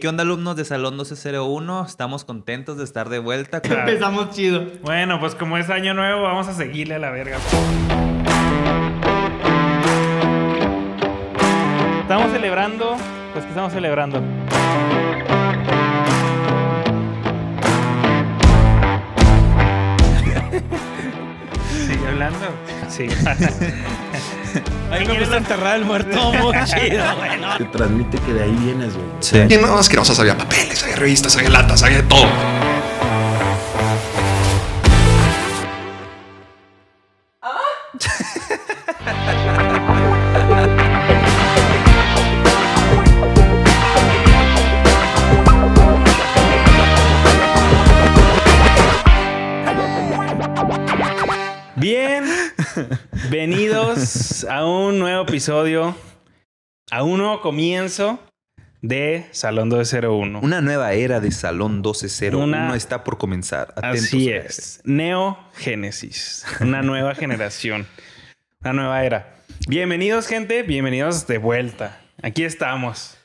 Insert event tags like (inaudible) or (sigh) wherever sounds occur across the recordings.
¿Qué onda alumnos de Salón 1201? Estamos contentos de estar de vuelta. con- (laughs) Empezamos chido. Bueno, pues como es año nuevo, vamos a seguirle a la verga. Estamos celebrando, pues que estamos celebrando. (laughs) ¿Sigue hablando? (laughs) Sí. (laughs) Ahí me gusta enterrar el muerto (laughs) muy chido, güey. ¿no? Te transmite que de ahí vienes, güey. Sí. Y no, asquerosos, había papeles, había revistas, había latas, había de todo. Episodio, a un nuevo comienzo de Salón 201. Una nueva era de Salón 1201 Una- está por comenzar. Atentos. Así es. Neogénesis. Una nueva generación. Una nueva era. Bienvenidos, gente. Bienvenidos de vuelta. Aquí estamos.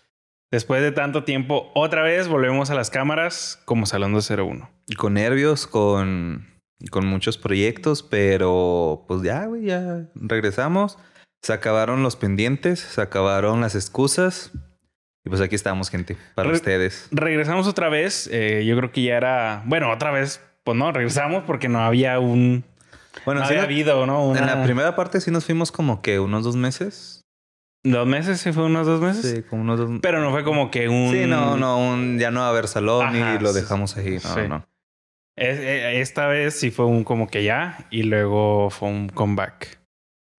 Después de tanto tiempo, otra vez volvemos a las cámaras como Salón 201. Y con nervios, con, con muchos proyectos, pero pues ya, güey, ya regresamos. Se acabaron los pendientes, se acabaron las excusas. Y pues aquí estamos, gente, para Re- ustedes. Regresamos otra vez. eh, yo creo que ya era. Bueno, otra vez. Pues no, regresamos porque no había un. Bueno, no sí, había habido, ¿no? en la primera parte sí nos fuimos como que unos dos meses. ¿Dos meses? ¿Sí fue unos dos meses? Sí, como unos dos Pero no fue como que un. Sí, no, no, un- ya no va a haber salón Ajá, y lo dejamos ahí. No, sí. no. Es- eh, esta vez sí fue un como que ya y luego fue un comeback.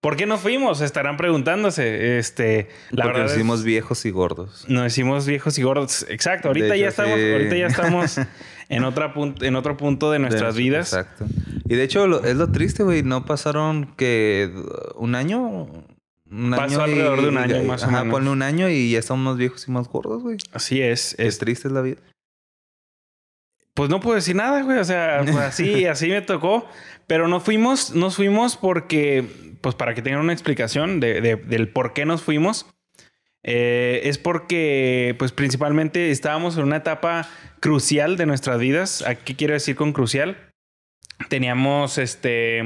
¿Por qué no fuimos? Estarán preguntándose. Este, la Porque verdad nos es- hicimos viejos y gordos. nos hicimos viejos y gordos. Exacto. Ahorita ya estamos, sí. ahorita ya estamos (laughs) en otra en otro punto de nuestras De- vidas. Exacto. Y de hecho, lo- es lo triste, güey. No pasaron que un año. Un Pasó año y- alrededor de un año, y- más o menos. ponle un año y ya estamos más viejos y más gordos, güey. Así es. Es es triste es la vida. Pues no puedo decir nada, güey. O sea, pues (laughs) así, así me tocó. Pero no fuimos, nos fuimos porque, pues para que tengan una explicación de, de- del por qué nos fuimos. eh, es porque, pues principalmente estábamos en una etapa crucial de nuestras vidas. ¿A ¿Qué quiero decir con crucial? Teníamos, este,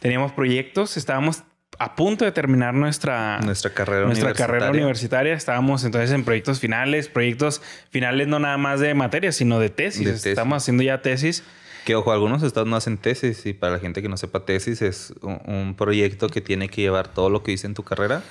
teníamos proyectos, estábamos a punto de terminar nuestra, Nuestra carrera nuestra universitaria. carrera universitaria. Estábamos entonces en proyectos finales, proyectos finales no nada más de materias, sino de tesis. De tesis. Estamos haciendo ya tesis. Que ojo, algunos estados no hacen tesis y para la gente que no sepa tesis es un, un proyecto que tiene que llevar todo lo que hice en tu carrera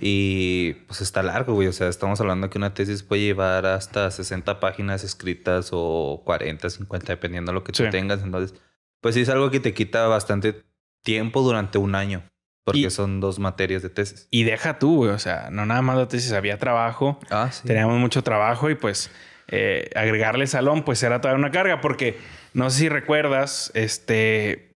y pues está largo, güey. O sea, estamos hablando que una tesis puede llevar hasta 60 páginas escritas o 40, 50, dependiendo de lo que tú Sí. tengas. Entonces, pues sí es algo que te quita bastante tiempo durante un año porque Y- son dos materias de tesis. Y deja tú, güey. O sea, no nada más la tesis, había trabajo. Ah, sí. Teníamos mucho trabajo y pues eh, agregarle salón, pues era toda una carga. Porque no sé si recuerdas, este.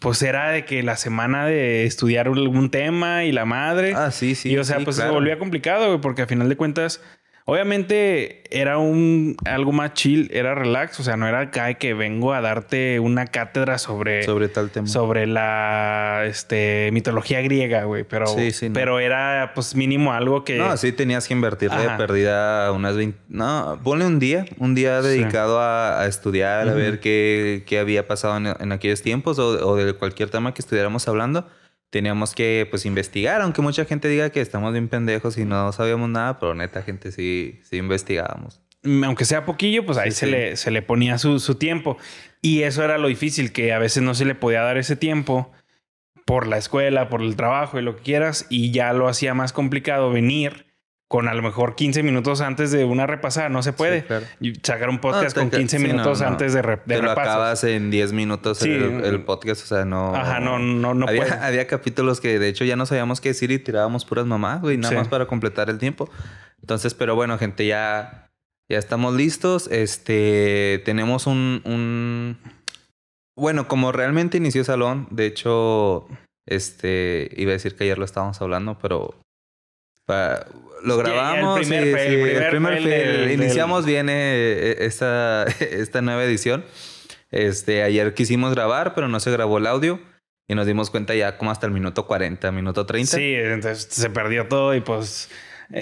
Pues era de que la semana de estudiar algún tema y la madre. Ah, sí, sí. y o sea, sí, pues claro. se volvía complicado, güey, porque a final de cuentas, obviamente era un algo más chill, era relax, o sea, no era acá que vengo a darte una cátedra sobre, sobre, sobre tal tema. la este, mitología griega, güey, pero, Sí, sí, no. pero era pues mínimo algo que... No, sí tenías que invertirle de perdida unas 20... No, ponle un día, un día Sí. dedicado a, a estudiar, a ver qué, qué había pasado en, en aquellos tiempos o, o de cualquier tema que estuviéramos hablando. Teníamos que, pues, investigar, aunque mucha gente diga que estamos bien pendejos y no sabíamos nada, pero neta, gente, sí, sí investigábamos. mm, aunque sea poquillo, pues ahí Sí, se, sí. Le, se le ponía su, su tiempo. Y eso era lo difícil, que a veces no se le podía dar ese tiempo por la escuela, por el trabajo y lo que quieras. Y ya lo hacía más complicado venir con a lo mejor 15 minutos antes de una repasada. No se puede. Sí, claro. Y sacar un podcast No, con te- 15 sí, no, minutos no. antes de, re- de Te lo repasos. acabas en 10 minutos Sí. el, el podcast, o sea, no... Ajá, no, no, no había, puede. había capítulos que de hecho ya no sabíamos qué decir y tirábamos puras mamás, güey, nada Sí. más para completar el tiempo. Entonces, pero bueno, gente, ya, ya estamos listos. Este, tenemos un, un... Bueno, como realmente inició Salón, de hecho, este, iba a decir que ayer lo estábamos hablando, pero... pa- lo ya, el grabamos. primer sí, el primer el fue- del- Iniciamos bien eh, esta, (laughs) esta nueva edición. Este, ayer quisimos grabar, pero no se grabó el audio. Y nos dimos cuenta ya como hasta el minuto 40, minuto 30. Sí, entonces se perdió todo y pues eh,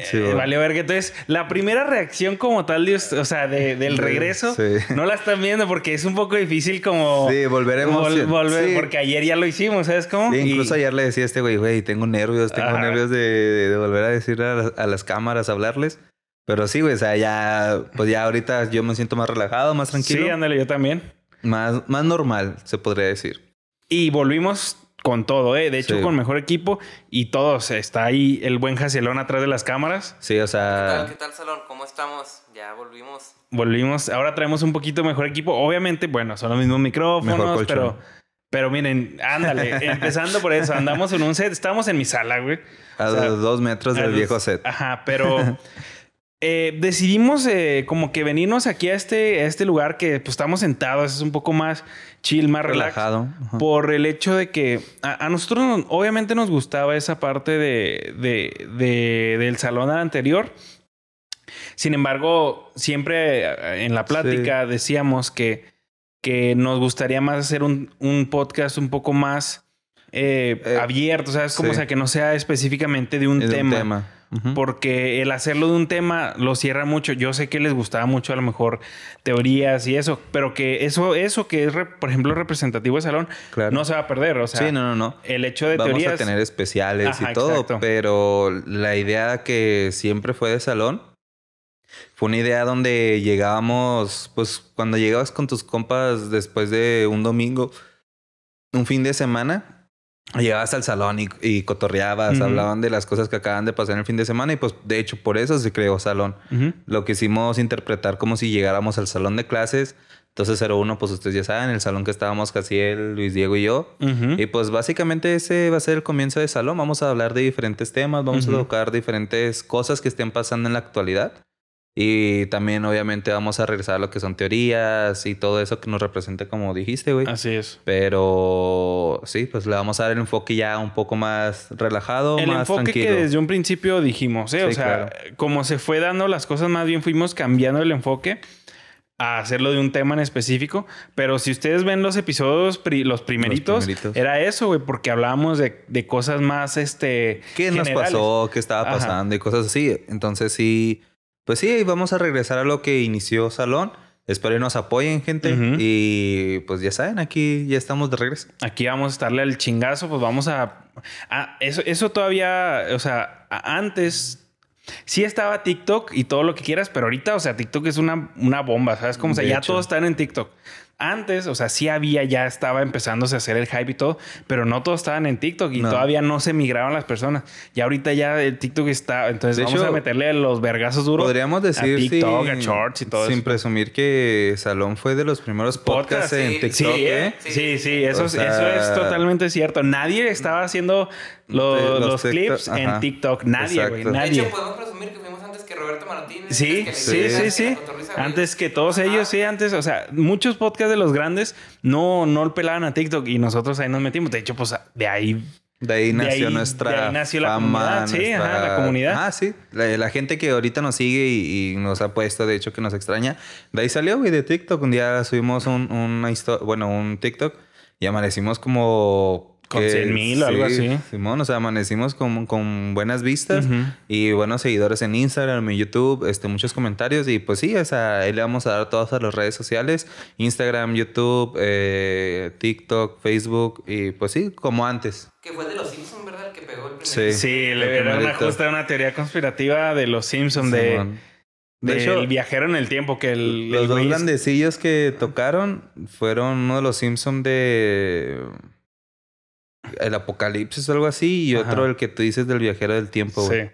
Sí, bueno. valió verga. Entonces, la primera reacción como tal, de, o sea, de- del regreso, sí. no la están viendo porque es un poco difícil como Sí, volveremos. vol- volver, Sí. porque ayer ya lo hicimos, ¿sabes cómo? Sí, Y- incluso ayer le decía a este güey, güey, tengo nervios, tengo nervios de, de- de volver a decir a, las- a las cámaras, hablarles. Pero sí, güey, o sea, ya, pues ya ahorita yo me siento más relajado, más tranquilo. Sí, ándale, yo también. más, más normal, se podría decir. Y volvimos con todo, ¿eh? De hecho, Sí. con mejor equipo y todos. Está ahí el buen Jacelón atrás de las cámaras. Sí, o ¿Qué tal, qué sea, tal, Salón? ¿Cómo estamos? Ya volvimos. Volvimos. Ahora traemos un poquito mejor equipo. Obviamente, bueno, son los mismos micrófonos, pero... Pero miren, ándale, (laughs) empezando por eso, andamos en un set, estamos en mi sala, güey. a o sea, dos metros A del los- viejo set. Ajá, pero (laughs) eh, decidimos eh, como que venirnos aquí a este, a este lugar que pues estamos sentados, es un poco más chill, más relax. Relajado. Ajá. Por el hecho de que a, a nosotros nos- obviamente nos gustaba esa parte de, de- de- del salón anterior. Sin embargo, siempre eh, en la plática decíamos que, que nos gustaría más hacer un, un podcast un poco más eh, abierto, ¿sabes? Como sí. o sea, que no sea específicamente de un tema. Porque el hacerlo de un tema lo cierra mucho. Yo sé que les gustaba mucho a lo mejor teorías y eso, pero que eso, eso que es, por ejemplo, representativo de salón, Claro. no se va a perder. O sea, sí, no, no, no. el hecho de Vamos teorías. a tener especiales Ajá, y todo, exacto. pero la idea que siempre fue de salón fue una idea donde llegábamos, pues cuando llegabas con tus compas después de un domingo, un fin de semana, llegabas al salón y, y cotorreabas, hablaban de las cosas que acaban de pasar en el fin de semana y pues de hecho por eso se creó salón. Lo quisimos interpretar como si llegáramos al salón de clases. Entonces 01, pues ustedes ya saben, el salón que estábamos Casiel, Luis Diego y yo. Y pues básicamente ese va a ser el comienzo de salón. Vamos a hablar de diferentes temas, vamos a tocar diferentes cosas que estén pasando en la actualidad. Y también obviamente vamos a regresar a lo que son teorías y todo eso que nos representa como dijiste, güey. Así es. Pero sí, pues le vamos a dar el enfoque ya un poco más relajado, El más enfoque tranquilo. que desde un principio dijimos, ¿eh? o Sí, sea, claro. como se fue dando las cosas, más bien fuimos cambiando el enfoque a hacerlo de un tema en específico. Pero si ustedes ven los episodios, pri- los primeritos, primeritos. era eso, güey, porque hablábamos de, de cosas más, este... ¿Qué nos generales. pasó? ¿Qué estaba Ajá. pasando? Y cosas así. Entonces sí, pues sí, vamos a regresar a lo que inició Salón. Espero que nos apoyen, gente. Y pues ya saben, aquí ya estamos de regreso. Aquí vamos a estarle al chingazo, pues vamos a... a- eso, eso todavía, o sea, antes sí estaba TikTok y todo lo que quieras, pero ahorita, o sea, TikTok es una, una bomba, ¿sabes? Como, o sea, ya hecho. todos están en TikTok. Antes, o sea, sí había, ya estaba empezándose a hacer el hype y todo, pero no todos estaban en TikTok y No. todavía no se migraban las personas. Y ahorita ya el TikTok está, entonces De vamos hecho, a meterle los vergazos duros. Podríamos decir a TikTok, sin, a Shorts y todo sin eso. presumir que Salón fue de los primeros podcasts Podcast, en sí, TikTok, Sí, ¿eh? sí, sí, eso, O es- sea, eso es totalmente cierto. Nadie estaba haciendo los, los TikTok, clips en. TikTok. Nadie, güey. De hecho, podemos presumir que fuimos antes que Roberto Martínez. Sí, antes que sí, sí. Antes que todos Ajá. ellos, sí, antes, o sea, muchos podcasts de los grandes no, no pelaban a TikTok y nosotros ahí nos metimos. De hecho, pues de ahí. De ahí De nació ahí- nuestra de ahí nació la fama, comunidad, sí, ajá, la comunidad. Ah, sí. La, la gente que ahorita nos sigue y, y nos ha puesto, de hecho, que nos extraña. De ahí salió, güey, de TikTok. Un día subimos un, una historia, bueno, un TikTok y amanecimos como... Con que- 100,000 o algo así. Simón, o sea, amanecimos con, con buenas vistas Ujú. y buenos seguidores en Instagram, en YouTube, este, muchos comentarios. Y pues sí, o sea, ahí le vamos a dar todas a las redes sociales: Instagram, YouTube, eh, TikTok, Facebook. Y pues sí, como antes. Que fue de los Simpsons, ¿verdad? El que pegó el primer. Sí. Sí, el le era una, justa una teoría conspirativa de los Simpsons de, De hecho, el viajero en el tiempo que el, Los el dos grandecillos que tocaron fueron uno de los Simpsons de El Apocalipsis o algo así y Ajá. otro el que tú dices del viajero del tiempo. güey. Sí.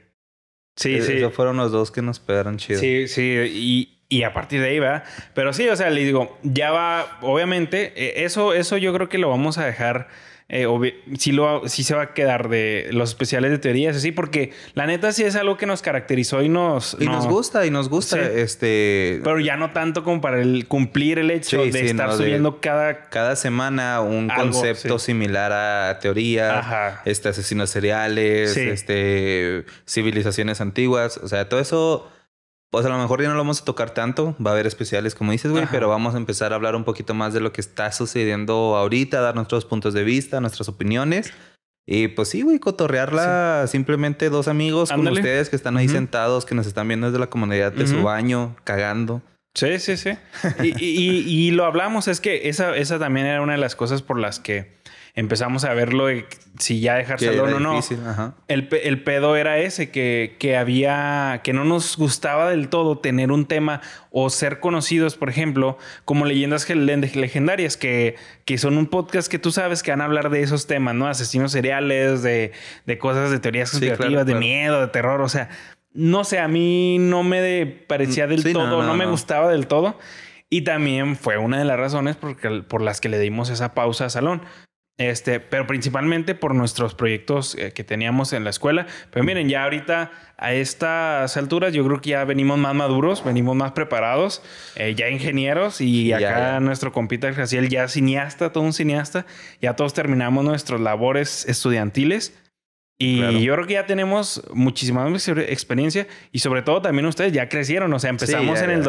Sí, Eh, sí. Esos fueron los dos que nos pegaron chido. Sí, sí, y, y a partir de ahí va. Pero sí, o sea, le digo, ya va, obviamente, eh, eso, eso yo creo que lo vamos a dejar. Eh, sí, lo, sí se va a quedar de los especiales de teorías, así, porque la neta sí es algo que nos caracterizó y nos. Y no- nos gusta, y nos gusta. Sí. Este. Pero ya no tanto como para el cumplir el hecho Sí, de sí, estar no, de- subiendo cada. cada semana un Algo, concepto similar a teorías, Ajá. este, asesinos seriales, este, civilizaciones antiguas. O sea, todo eso, pues a lo mejor ya no lo vamos a tocar tanto. Va a haber especiales, como dices, güey, pero vamos a empezar a hablar un poquito más de lo que está sucediendo ahorita, dar nuestros puntos de vista, nuestras opiniones. Y pues sí, güey, cotorrearla simplemente dos amigos Ándale. con ustedes que están ahí sentados, que nos están viendo desde la comunidad de su baño, cagando. Sí, sí, sí. Y, y- y- y lo hablamos, es que esa, esa también era una de las cosas por las que empezamos a verlo de si ya dejar Que salón era o no. difícil, ajá. El, el pedo era ese, que, que había, que no nos gustaba del todo tener un tema o ser conocidos, por ejemplo, como leyendas legendarias, que, que son un podcast que tú sabes que van a hablar de esos temas, ¿no? Asesinos seriales, de, de cosas de teorías Sí, conspirativas, claro, de claro. miedo, de terror, o sea, no sé, a mí no me parecía del Sí, no, todo, no, no, me no. gustaba del todo. Y también fue una de las razones porque, por las que le dimos esa pausa a Salón. Este, pero principalmente por nuestros proyectos eh, que teníamos en la escuela. Pero miren, ya ahorita a estas alturas yo creo que ya venimos más maduros, venimos más preparados, eh, ya ingenieros y Ya, acá ya. nuestro compita Jaciel ya cineasta, todo un cineasta. Ya todos terminamos nuestras labores estudiantiles. Y Claro. yo creo que ya tenemos muchísima experiencia y sobre todo también ustedes ya crecieron. O sea, empezamos ya, en el ya.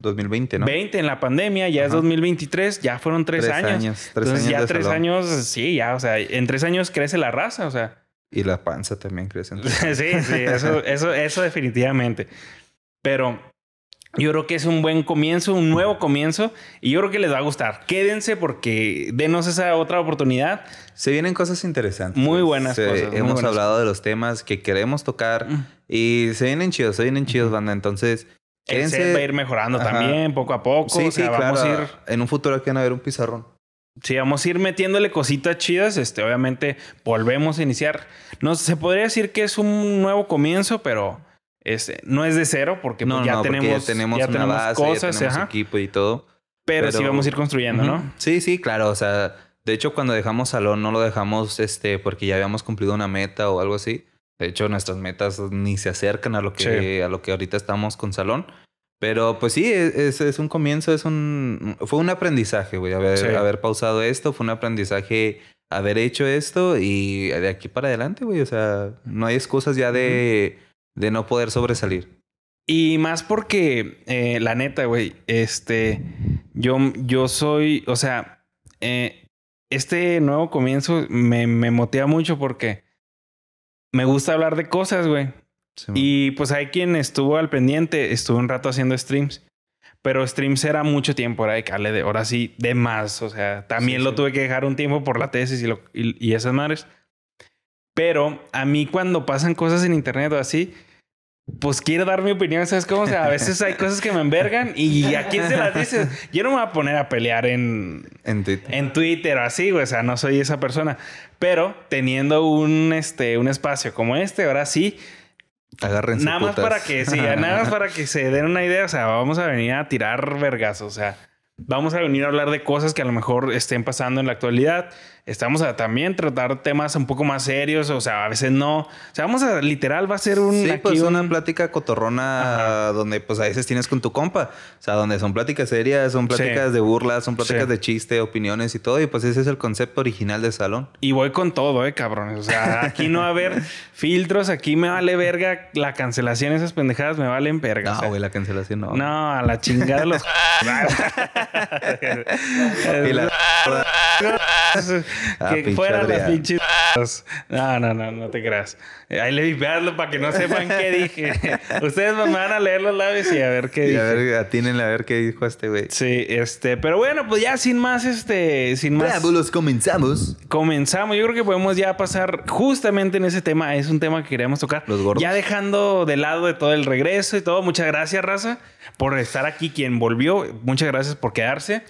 2020 2020, ¿no? en la pandemia, ya es Ajá. 2023, ya fueron tres, Tres años. años, tres Entonces años ya de tres salón. años, sí, ya, o sea, en tres años crece la raza, o sea. Y la panza también crece. (laughs) sí, sí, eso, (laughs) eso, eso definitivamente. Pero yo creo que es un buen comienzo, un nuevo comienzo, y yo creo que les va a gustar. Quédense porque denos esa otra oportunidad. Se vienen cosas interesantes. Muy buenas Se- cosas, Hemos buenas hablado de los temas que queremos tocar Mm. y se vienen chidos, se vienen chidos, banda. Entonces, El quédense. set va a ir mejorando Ajá. también, poco a poco. Sí, o sea, sí, vamos claro. a ir En un futuro aquí van a ver un pizarrón. Sí, vamos a ir metiéndole cositas chidas. Este, obviamente, volvemos a iniciar. No se podría decir que es un nuevo comienzo, pero este, no es de cero, porque pues, ya, porque tenemos, ya tenemos ya una tenemos base, cosas, ya tenemos ajá. equipo y todo. pero, sí pero- vamos a ir construyendo, Ujú. ¿no? Sí, sí, claro. O sea, de hecho, cuando dejamos salón, no lo dejamos este, porque ya habíamos cumplido una meta o algo así. De hecho, nuestras metas ni se acercan a lo que, Sí. a lo que ahorita estamos con salón. Pero pues sí, es, es- es un comienzo, es un... Fue un aprendizaje, güey. Haber, Sí. haber pausado esto, fue un aprendizaje haber hecho esto y de aquí para adelante, güey. O sea, no hay excusas ya de, de no poder sobresalir. Y más porque, eh, la neta, güey, este, yo, yo soy, o sea, eh, este nuevo comienzo me, me motiva mucho porque me gusta hablar de cosas, güey. Sí, Y pues hay quien estuvo al pendiente, estuve un rato haciendo streams. Pero streams era mucho tiempo, era de cale de ahora sí, de más. O sea, también Sí, lo sí. tuve que dejar un tiempo por la tesis y, lo- y, y esas madres. Pero a mí cuando pasan cosas en internet o así, pues quiero dar mi opinión, ¿sabes cómo? O sea, a veces hay cosas que me envergan y a quién se las dices. Yo no me voy a poner a pelear en, En Twitter. en Twitter o así, güey. O sea, no soy esa persona. Pero teniendo un, este, un espacio como este, ahora sí, Agárrense Nada más putas. para que, sí, nada más para que se den una idea. O sea, vamos a venir a tirar vergas. O sea, vamos a venir a hablar de cosas que a lo mejor estén pasando en la actualidad. Estamos a también tratar temas un poco más serios. O sea, a veces no. O sea, vamos a literal, va a ser un. Sí, aquí pues un- una plática cotorrona donde pues a veces tienes con tu compa. O sea, donde son pláticas serias, son pláticas Sí. de burlas, son pláticas Sí. de chiste, opiniones y todo. Y pues ese es el concepto original de salón. Y voy con todo, eh, cabrones. O sea, aquí no va a haber (laughs) filtros. Aquí me vale verga la cancelación. Esas pendejadas me valen verga. o No, sea, güey, la cancelación no. no, a la chingada los. (laughs) (laughs) Y la- (laughs) que fueran las pinches. (laughs) No, no, no, no te creas. Ahí le vipearlo para que no sepan qué dije. (laughs) Ustedes me van a leer los labios y a ver qué Y dije. a ver, atínenle a ver qué dijo este güey. Sí, este, pero bueno, pues ya sin más, este, sin más. Preámbulos, comenzamos. Comenzamos. Yo creo que podemos ya pasar justamente en ese tema. Es un tema que queríamos tocar. Los gordos. Ya dejando de lado de todo el regreso y todo. Muchas gracias, Raza, por estar aquí. Quien volvió, muchas gracias por quedarse.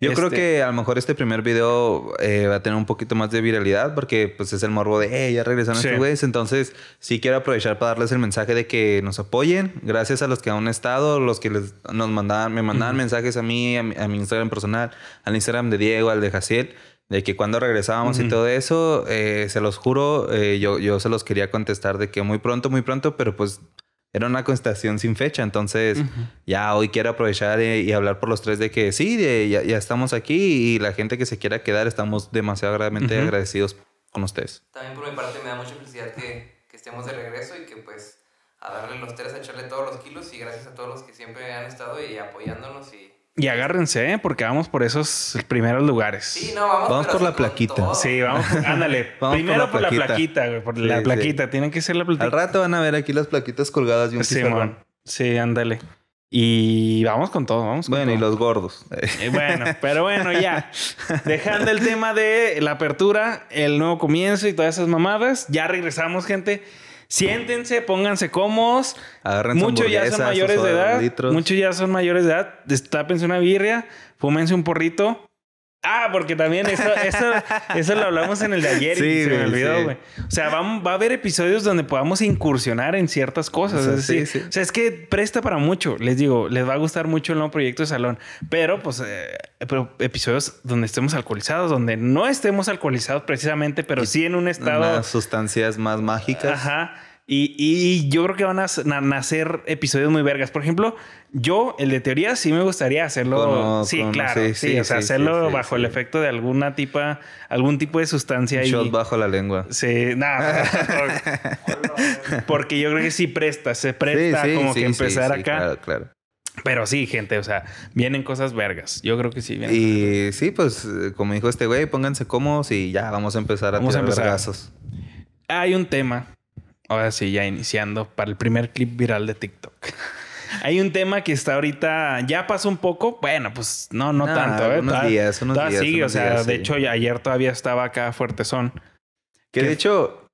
Yo creo Este, que a lo mejor este primer video eh, va a tener un poquito más de viralidad porque pues es el morbo de, hey, ya regresaron Sí. estos güeyes. Entonces sí quiero aprovechar para darles el mensaje de que nos apoyen. Gracias a los que han estado, los que les, nos mandaban, me mandaban mensajes a mí, a mi, a mi Instagram personal, al Instagram de Diego, al de Jaciel, de que cuando regresábamos y todo eso, eh, se los juro, eh, yo, yo se los quería contestar de que muy pronto, muy pronto, pero pues era una contestación sin fecha. Entonces, ya hoy quiero aprovechar eh, y, hablar por los tres de que sí, de- ya, ya estamos aquí y la gente que se quiera quedar, estamos demasiado agradamente Ujú. agradecidos con ustedes. También por mi parte me da mucha felicidad que, que estemos de regreso y que pues a darle los tres, a echarle todos los kilos y gracias a todos los que siempre han estado y apoyándonos y Y agárrense, ¿eh? porque vamos por esos primeros lugares. Sí, no, vamos, por la plaquita. todo. Sí, vamos, (laughs) ándale. Vamos Primero por por la la plaquita. güey. Por Sí, la sí. plaquita. Tienen que ser la plaquita. Al rato van a ver aquí las plaquitas colgadas de un Sí, man. Sí, ándale. Y vamos con todo, vamos con Bueno, y los gordos. Eh, bueno, pero bueno, ya. (laughs) Dejando el tema de la apertura, el nuevo comienzo y todas esas mamadas, ya regresamos, gente. Siéntense, pónganse cómodos. Muchos ya son mayores de edad. litros. Muchos ya son mayores de edad. Destápense una birria, fúmense un porrito. Ah, porque también eso, eso, (laughs) eso lo hablamos en el de ayer y Sí, se me güey, olvidó, sí. güey. O sea, va, va a haber episodios donde podamos incursionar en ciertas cosas. O sea, sí, sí. o sea, es que presta para mucho. Les digo, les va a gustar mucho el nuevo proyecto de salón. Pero, pues, eh, pero episodios donde estemos alcoholizados, donde no estemos alcoholizados precisamente, pero sí en un estado. Unas sustancias más mágicas. Ajá. Y, y yo creo que van a nacer episodios muy vergas. Por ejemplo, yo, el de teoría, sí me gustaría hacerlo. Sí, claro. sí, Sí, sí, o sea, hacerlo bajo el efecto de alguna tipa, algún tipo de sustancia. Un y, shot bajo la lengua. Sí, nada. (laughs) porque yo creo que sí presta, se presta como que empezar acá. Claro, claro. Pero sí, gente, o sea, vienen cosas vergas. Yo creo que sí. Vienen. Y sí, pues, eh, como dijo este güey, pónganse cómodos y ya vamos a empezar a Vamos a tirar empezar. vergazos. Hay un tema, ahora sí, ya iniciando, para el primer clip viral de TikTok. (laughs) Hay un tema que está ahorita, ya pasó un poco, bueno, pues no, no Nah, tanto, ¿eh? unos días, unos días, sigue, unos o sea, días, de sí. hecho, ayer todavía estaba acá fuertezón. Que ¿Qué? de hecho,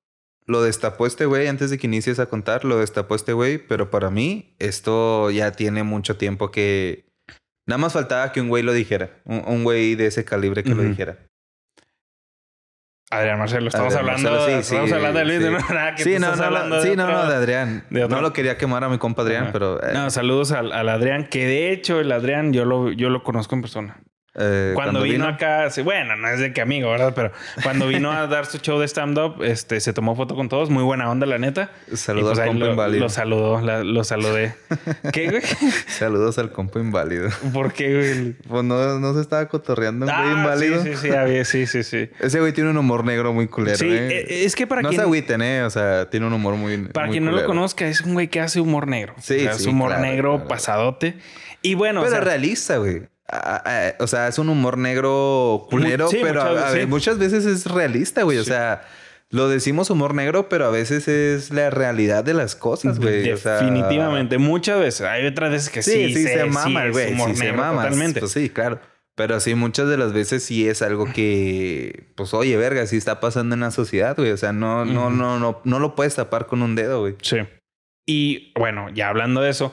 lo destapó este güey antes de que inicies a contar, lo destapó este güey, pero para mí esto ya tiene mucho tiempo que... Nada más faltaba que un güey lo dijera, un, un güey de ese calibre que lo Ujú. dijera. Adrián Marcelo, estamos Adrián hablando, Marcelo, sí, estamos sí, hablando de Luis, sí. no, nada, que Sí, no, no, hablando de no, otro- no, de Adrián. de No lo quería quemar a mi compa Adrián, Ajá. pero... eh, No, saludos al, al Adrián, que de hecho el Adrián yo lo, yo lo conozco en persona. Eh, Cuando, vino, acá, sí, bueno, no es de que amigo, ¿verdad? Pero cuando vino a dar su show de stand-up, este, se tomó foto con todos. Muy buena onda, la neta. Saludó Y, pues, al compa lo, inválido. lo saludó, la- lo saludé. ¿Qué, güey? (laughs) Saludos al compa inválido. ¿Por qué, güey? Pues no, no se estaba cotorreando un güey Ah, inválido. sí, sí, sí, había- sí, sí, sí. Ese güey tiene un humor negro muy culero, Sí, eh. eh, es que para no quien, se agüiten, eh. O sea, tiene un humor muy para muy quien no lo conozca, es un güey que hace humor negro. Sí, O sea, sí, es humor claro, negro claro. pasadote. Y bueno, o Pero sea, realista, güey. O sea, es un humor negro culero, sí, pero muchas- a ver, sí. muchas veces es realista, güey. O sea, lo decimos humor negro, pero a veces es la realidad de las cosas, güey. O sea, definitivamente. Muchas veces. Hay otras veces que sí, Sí, sí, se, mama, güey. humor Sí, se mama. Totalmente. Pues sí, claro. Pero sí, muchas de las veces sí es algo que, pues, oye, verga, sí está pasando en la sociedad, güey. O sea, no, no, no, no, no lo puedes tapar con un dedo, güey. Sí. Y bueno, ya hablando de eso,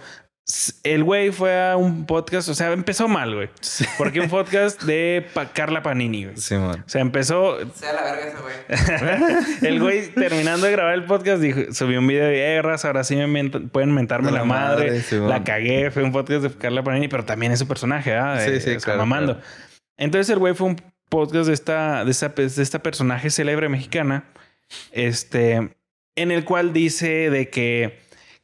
el güey fue a un podcast, o sea, empezó mal, güey. Porque un podcast de Pa- Carla Panini, güey. Sí, man. O sea, empezó, Sea la verga ese güey. (laughs) el güey terminando de grabar el podcast, dijo, subió un video de guerras, ahora sí me pueden mentarme La la, madre, madre, sí, la cagué, fue un podcast de Carla Panini, pero también es su personaje, ¿ah? Sí, Eh, sí, o sea, claro, mamando. claro. Entonces el güey fue un podcast de esta, de esta, de esta personaje célebre mexicana, este, en el cual dice de que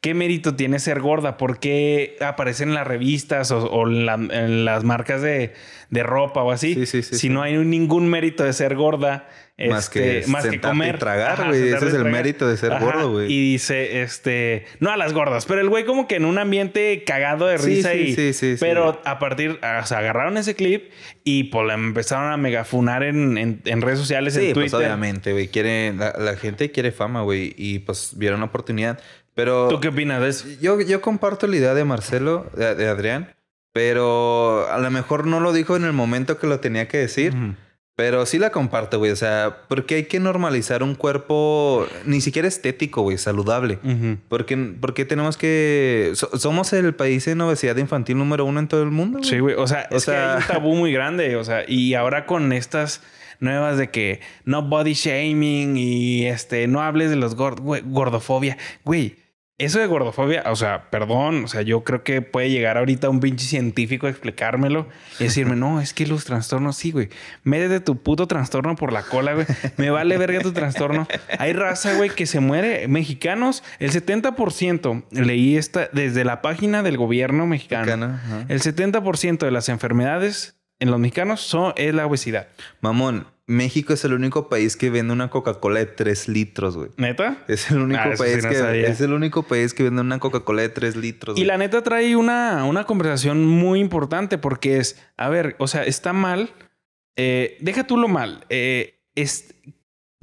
qué mérito tiene ser gorda, por qué aparece en las revistas o, o en, la- en las marcas de, de ropa o así, Sí, sí, sí, si no hay ningún mérito de ser gorda. Más que este, más que sentarte y comer. tragar, güey. Ese es el tragar. mérito de ser gordo, güey. Y dice, este, no a las gordas, pero el güey como que en un ambiente cagado de risa sí, y... sí, sí, sí. pero a partir, o sea, agarraron ese clip y pues empezaron a megafunar en, en, en redes sociales, Sí, en pues obviamente, güey. La, la gente quiere fama, güey. Y pues vieron la oportunidad. Pero ¿Tú qué opinas de eso? yo, yo comparto la idea de Marcelo, de, de Adrián. Pero a lo mejor no lo dijo en el momento que lo tenía que decir. Ujú. Pero sí la comparto, güey. O sea, porque hay que normalizar un cuerpo ni siquiera estético, güey, saludable. Ujú. Porque, porque tenemos que... so- somos el país en obesidad infantil número uno en todo el mundo. güey. Sí, güey. O sea, O es que sea- hay un tabú muy (laughs) grande. O sea, y ahora con estas nuevas de que no body shaming y este, no hables de los gordos, güey, gordofobia. Güey, eso de gordofobia, o sea, perdón, o sea, yo creo que puede llegar ahorita un pinche científico a explicármelo y decirme, no, es que los trastornos, sí, güey. Métete tu puto trastorno por la cola, güey. Me vale verga tu trastorno. Hay raza, güey, que se muere. Mexicanos, el 70%, leí esta desde la página del gobierno mexicano. Mexicana, ajá. El 70% de las enfermedades en los mexicanos son, es la obesidad. Mamón, México es el único país que vende una Coca-Cola de 3 litros, güey. ¿Neta? Es el único Ah, país sí no que sabía. es el único país que vende una Coca-Cola de 3 litros. Y güey. la neta trae una, una conversación muy importante porque es, a ver, o sea, está mal. eh, deja tú lo mal. eh, es,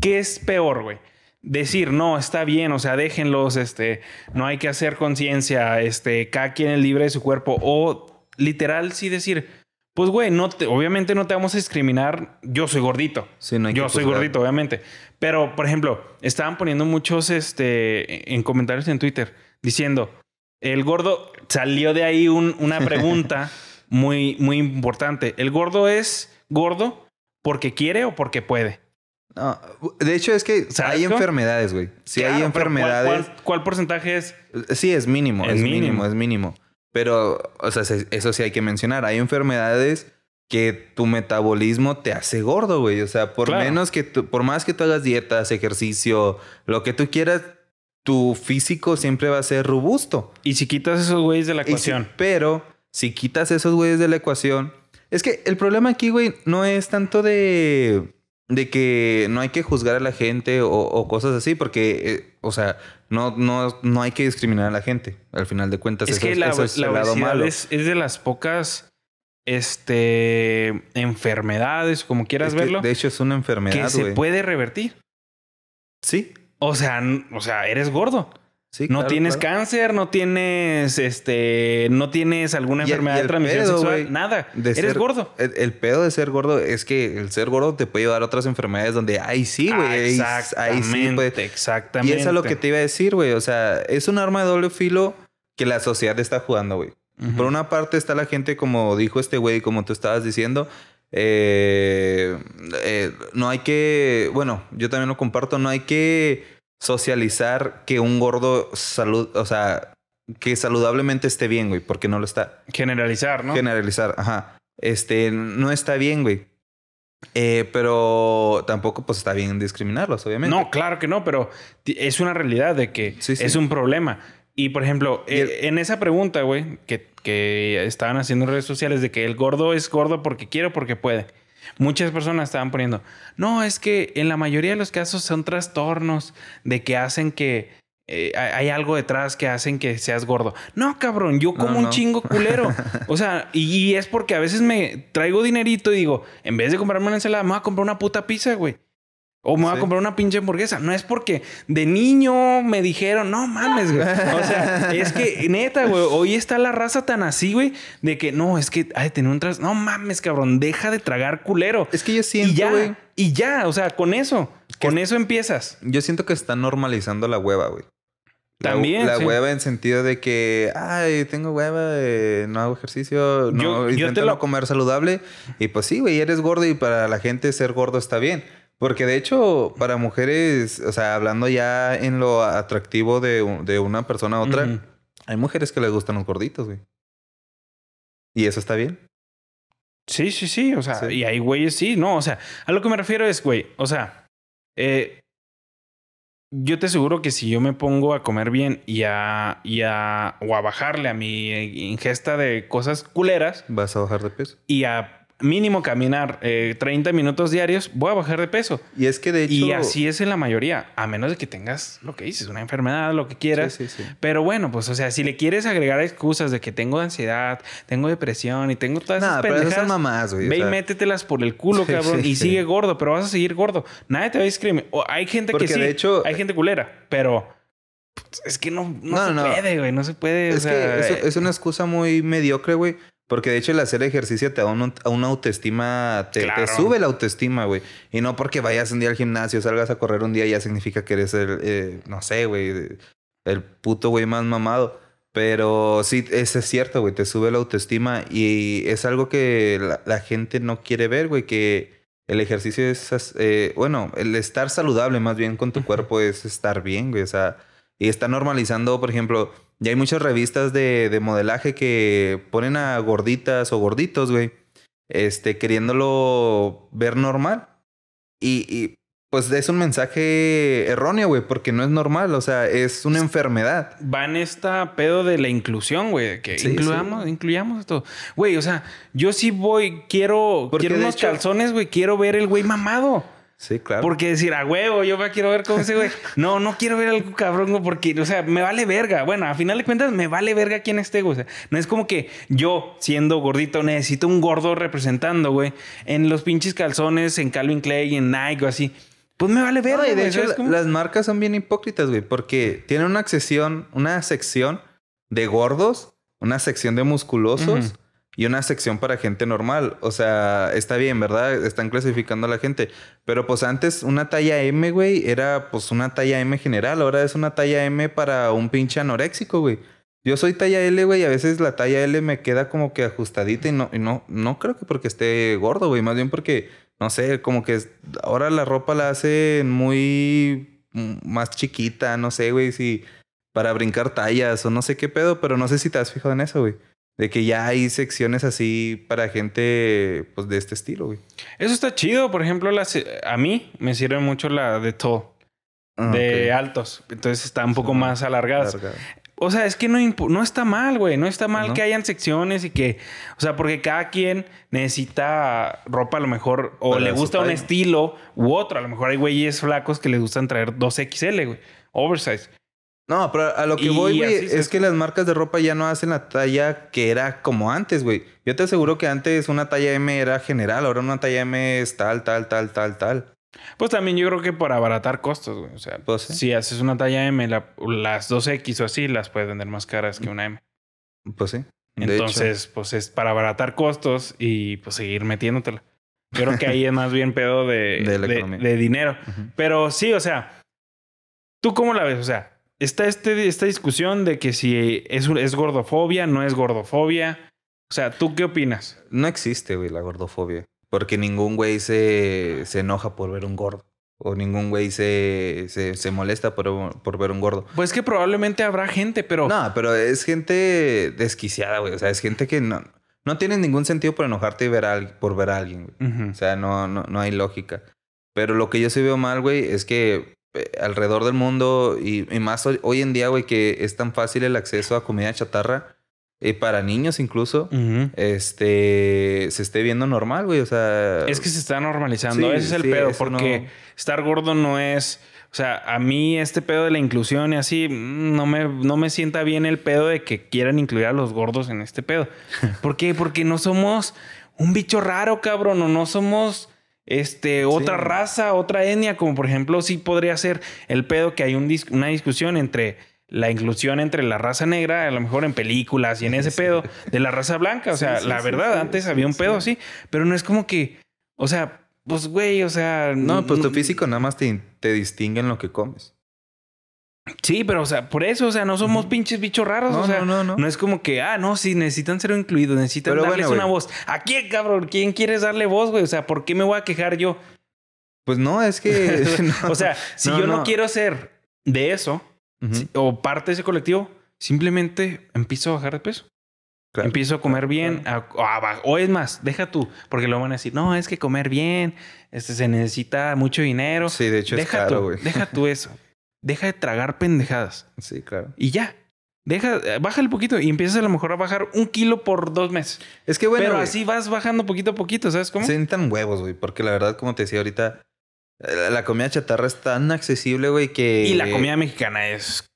¿Qué es peor, güey? Decir, no, está bien, o sea, déjenlos, este, no hay que hacer conciencia, este, cada quien es libre de su cuerpo. O literal, sí decir, pues, güey, no te- obviamente no te vamos a discriminar. Yo soy gordito. Sí, no hay que Yo soy juzgar. gordito, obviamente. Pero, por ejemplo, estaban poniendo muchos este, en comentarios en Twitter diciendo: el gordo salió de ahí un- una pregunta (laughs) muy, muy importante. ¿El gordo es gordo porque quiere o porque puede? No, de hecho, es que ¿Sabes hay enfermedades, güey. Claro, hay pero ¿cuál- enfermedades. ¿cuál, cuál porcentaje es? Sí, es mínimo, Es es, mínimo. mínimo. es mínimo. Pero, o sea, se- eso sí hay que mencionar. Hay enfermedades que tu metabolismo te hace gordo, güey. O sea, por Claro. menos que tú, por más que tú hagas dietas, ejercicio, lo que tú quieras, tu físico siempre va a ser robusto. Y si quitas esos güeyes de la si- ecuación. pero si quitas esos güeyes de la ecuación, es que el problema aquí, güey, no es tanto de, de que no hay que juzgar a la gente o, o cosas así, porque, eh, o sea, no, no, no hay que discriminar a la gente. Al final de cuentas, es eso, que la, eso es la obesidad malo. es, es de las pocas este, enfermedades, como quieras Es que, verlo, de hecho, es una que enfermedad, se güey. puede revertir. Sí, O sea, o sea, eres gordo. Sí. no claro, tienes claro. cáncer, no tienes este, no tienes alguna enfermedad de transmisión pedo, sexual, nada. de Eres ser- gordo. El, el pedo de ser gordo es que el ser gordo te puede llevar a otras enfermedades donde, ay, sí, güey. Ah, ahí- ahí sí, exactamente, pues. exactamente. Y eso es lo que te iba a decir, güey. O sea, es un arma de doble filo que la sociedad está jugando, güey. Por una parte está la gente, como dijo este güey, como tú estabas diciendo. eh, eh, no hay que, bueno, yo también lo comparto, no hay que socializar que un gordo salud, o sea, que saludablemente esté bien, güey, porque no lo está. Generalizar, ¿no? Generalizar, ajá. Este, no está bien, güey. Eh, pero tampoco, pues, está bien discriminarlos, obviamente. No, claro que no, pero es una realidad de que Sí, sí. es un problema. Y por ejemplo, Y el- eh, en esa pregunta, güey, que, que estaban haciendo en redes sociales de que el gordo es gordo porque quiere o porque puede. Muchas personas estaban poniendo, no, es que en la mayoría de los casos son trastornos de que hacen que eh, hay algo detrás que hacen que seas gordo. No, cabrón, yo como No, un chingo culero. (laughs) O sea, y, y es porque a veces me traigo dinerito y digo, en vez de comprarme una ensalada, me voy a comprar una puta pizza, güey. O me voy a comprar una pinche hamburguesa. No es porque de niño me dijeron, no mames, güey. O sea, (laughs) es que neta, güey, hoy está la raza tan así, güey, de que no, es que hay de tener un tras. No mames, cabrón, deja de tragar culero. Es que yo y siento, ya, güey. y ya, o sea, con eso, con eso empiezas. Yo siento que están normalizando la hueva, güey. La- También, La, sí. hueva en sentido de que, ay, tengo hueva, eh, no hago ejercicio, no, Yo- yo intento te lo- no comer saludable. Y pues sí, güey, eres gordo y para la gente ser gordo está bien. Porque de hecho, para mujeres, o sea, hablando ya en lo atractivo de, de una persona a otra, hay mujeres que les gustan los gorditos, güey. Y eso está bien. Sí, sí, sí. O sea, Sí. y hay güeyes, sí, no. O sea, a lo que me refiero es, güey, o sea, eh, yo te aseguro que si yo me pongo a comer bien y a, y a, o a bajarle a mi ingesta de cosas culeras Vas a bajar de peso. y a mínimo caminar eh, 30 minutos diarios, voy a bajar de peso. Y es que de hecho. Y así es en la mayoría, a menos de que tengas lo que dices, una enfermedad, lo que quieras. Sí, sí, sí. Pero bueno, pues, o sea, si le quieres agregar excusas de que tengo ansiedad, tengo depresión y tengo todas esas Nada, pero esas mamás, güey. o Ve y sea, métetelas por el culo, cabrón, y sigue gordo, pero vas a seguir gordo. Nadie te va a discriminar. O hay gente Porque que sí, de hecho- hay gente culera, pero pues, es que no, no, No, se no. puede, güey, no se puede. o Es sea, que es, es una excusa muy mediocre, güey. Porque de hecho el hacer ejercicio te da un- una autoestima, te, sube la autoestima, güey. Y no porque vayas un día al gimnasio, salgas a correr un día, ya significa que eres el, eh, no sé, güey, el puto güey más mamado. Pero sí, eso es cierto, güey, te sube la autoestima y es algo que la, la gente no quiere ver, güey, que el ejercicio es, eh, bueno, el estar saludable más bien con tu cuerpo es estar bien, güey, o sea, y está normalizando, por ejemplo, ya hay muchas revistas de, de modelaje que ponen a gorditas o gorditos, güey, este, queriéndolo ver normal. Y, y pues es un mensaje erróneo, güey, porque no es normal, o sea, es una enfermedad. Va en esta pedo de la inclusión, güey. Que Sí, incluyamos, incluyamos esto. Güey, o sea, yo sí voy, quiero, Porque quiero unos hecho- calzones, güey. Quiero ver el güey mamado. Sí, claro. Porque decir, a huevo, yo me quiero ver cómo ese güey. (laughs) No, no quiero ver algo cabrón, porque, o sea, me vale verga. Bueno, a final de cuentas, me vale verga quién esté, güey. O sea, no es como que yo, siendo gordito, necesito un gordo representando, güey, en los pinches calzones, en Calvin Klein, en Nike o así. Pues me vale verga, No, y de hecho, las marcas son bien hipócritas, güey, porque tienen una sección, una sección de gordos, una sección de musculosos. Y una sección para gente normal. O sea, está bien, ¿verdad? Están clasificando a la gente. Pero pues antes una talla M, güey, era pues una talla M general. Ahora es una talla M para un pinche anoréxico, güey. Yo soy talla L, güey, y a veces la talla L me queda como que ajustadita y no, no, no creo que porque esté gordo, güey, más bien porque, no sé, como que ahora la ropa la hacen muy mm, más chiquita, no sé, güey, si para brincar tallas o no sé qué pedo, pero no sé si te has fijado en eso, güey. De que ya hay secciones así para gente, pues, de este estilo, güey. Eso está chido. Por ejemplo, las, a mí me sirve mucho la de todo, Ah, de altos. Entonces está un poco Sí, más alargadas. Largado. O sea, es que no, no está mal, güey. No está mal No. que hayan secciones y que... O sea, porque cada quien necesita ropa a lo mejor... O Para le gusta un estilo u otro. A lo mejor hay güeyes flacos que les gustan traer 2XL, güey. Oversize. No, pero a lo que Y voy, güey, es que las marcas de ropa ya no hacen la talla que era como antes, güey. Yo te aseguro que antes una talla M era general, ahora una talla M es tal, tal, tal, tal, tal. Pues también yo creo que por abaratar costos, güey. O sea, Pues sí. si haces una talla M, la- las 2X o así, las puedes vender más caras que una M. Pues sí. Entonces, pues es para abaratar costos y pues seguir metiéndotela. Yo creo que ahí es más bien pedo de, (laughs) De la de- economía. de dinero. Pero sí, o sea, ¿tú cómo la ves? O sea, está este, esta discusión de que si es, es gordofobia, no es gordofobia. O sea, ¿tú qué opinas? No existe, güey, la gordofobia. Porque ningún güey se, se enoja por ver un gordo. O ningún güey se, se, se molesta por, por ver un gordo. Pues que probablemente habrá gente, pero... No, pero es gente desquiciada, güey. O sea, es gente que no, no tiene ningún sentido por enojarte y ver a por ver a alguien, güey. O sea, no, no, no hay lógica. Pero lo que yo sí veo mal, güey, es que alrededor del mundo y, y más hoy, hoy en día, güey, que es tan fácil el acceso a comida chatarra, eh, para niños incluso, este, se esté viendo normal, güey. O sea... Es que se está normalizando. Sí, Ese es el sí, pedo, porque no- estar gordo no es. O sea, a mí este pedo de la inclusión y así, mm, no me, no me sienta bien el pedo de que quieran incluir a los gordos en este pedo. (laughs) ¿Por qué? Porque no somos un bicho raro, cabrón, o no somos este, otra Sí. raza, otra etnia, como por ejemplo, sí podría ser el pedo que hay un dis- una discusión entre la inclusión entre la raza negra, a lo mejor en películas y en ese pedo, de la raza blanca. O sea, Sí, la verdad, antes había un pedo así, pero no es como que, o sea, pues güey, o sea... No, pues tu físico nada más te, te distingue en lo que comes. Sí, pero o sea, por eso, o sea, no somos pinches bichos raros, No, o sea, no, no, no. es como que, ah, no, sí, necesitan ser incluidos, necesitan Pero darles bueno, una güey. voz. ¿A quién, cabrón? ¿Quién quieres darle voz, güey? O sea, ¿por qué me voy a quejar yo? Pues no, es que... (laughs) (laughs) no. O sea, si No, yo no, no. quiero ser de eso si- o parte de ese colectivo, simplemente empiezo a bajar de peso. claro. Empiezo a comer bien. a- o, a ba- o es más, deja tú, porque luego van a decir, no, es que comer bien, este, se necesita mucho dinero. Sí, de hecho es deja caro, tú, güey. deja tú (laughs) eso. Deja de tragar pendejadas. Sí, claro. Y ya. Deja, bájale poquito y empiezas a lo mejor a bajar un kilo por dos meses. Es que bueno, Pero así vas bajando poquito a poquito, ¿sabes cómo? se sientan huevos, güey. Porque la verdad, como te decía ahorita, la comida chatarra es tan accesible, güey, que... Y la comida mexicana es.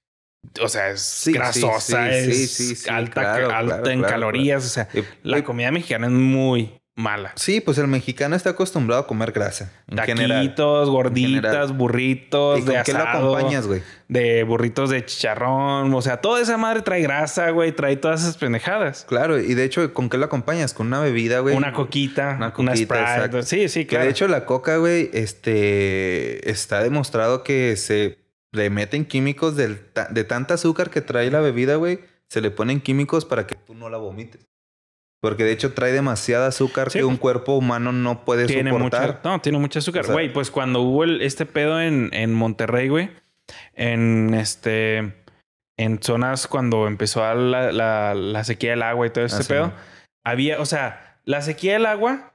O sea, es Sí, grasosa, sí, es sí, sí, sí, alta, claro, alta claro, en claro, calorías. O sea, la comida mexicana es muy mala. Sí, pues el mexicano está acostumbrado a comer grasa. En general. Taquitos, gorditas, general. burritos ¿Y con de qué lo acompañas, güey? de burritos de chicharrón. O sea, toda esa madre trae grasa, güey. Trae todas esas pendejadas. Claro, y de hecho, ¿con qué lo acompañas? Con una bebida, güey. Una coquita, Una una, coquita, Sprite. exacto. Sí, sí, Que claro. de hecho la coca, güey, este, está demostrado que se le meten químicos del de tanta azúcar que trae la bebida, güey, se le ponen químicos para que tú no la vomites. Porque de hecho trae demasiada azúcar Sí. que un cuerpo humano no puede tiene soportar. mucha, no, tiene mucha azúcar. O sea- Güey, pues cuando hubo el- este pedo en, en Monterrey, güey, en este, en zonas cuando empezó la, la, la sequía del agua y todo este Ah, pedo, había, o sea, la sequía del agua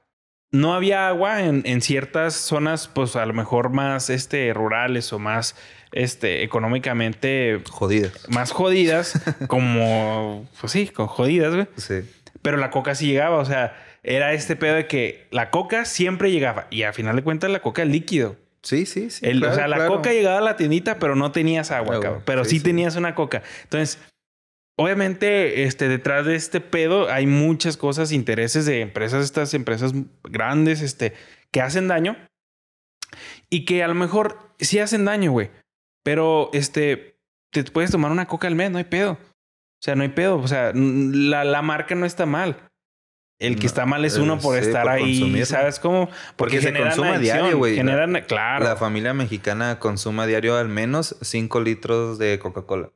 no había agua en, en ciertas zonas, pues a lo mejor más este, rurales o más este, económicamente Jodidas. más jodidas, como, pues sí, con jodidas, güey. Sí. Pero la coca sí llegaba, o sea, era este pedo de que la coca siempre llegaba. Y a final de cuentas, la coca es líquido. Sí, sí, sí. El- o claro, sea, la claro. coca llegaba a la tiendita, pero no tenías agua, Agua, cabrón. Pero sí, sí, sí. tenías una coca. Entonces, obviamente, este, detrás de este pedo hay muchas cosas, intereses de empresas, estas empresas grandes, este, que hacen daño. Y que a lo mejor sí hacen daño, güey. Pero, este, te puedes tomar una coca al mes, no hay pedo. O sea, no hay pedo. O sea, la, la marca no está mal. El que No, está mal es eh, uno por sí, estar por ahí. ¿sabes cómo? Porque se generan consume a adicción, diario, güey. Generan, claro. La familia mexicana consume a diario al menos 5 litros de Coca-Cola.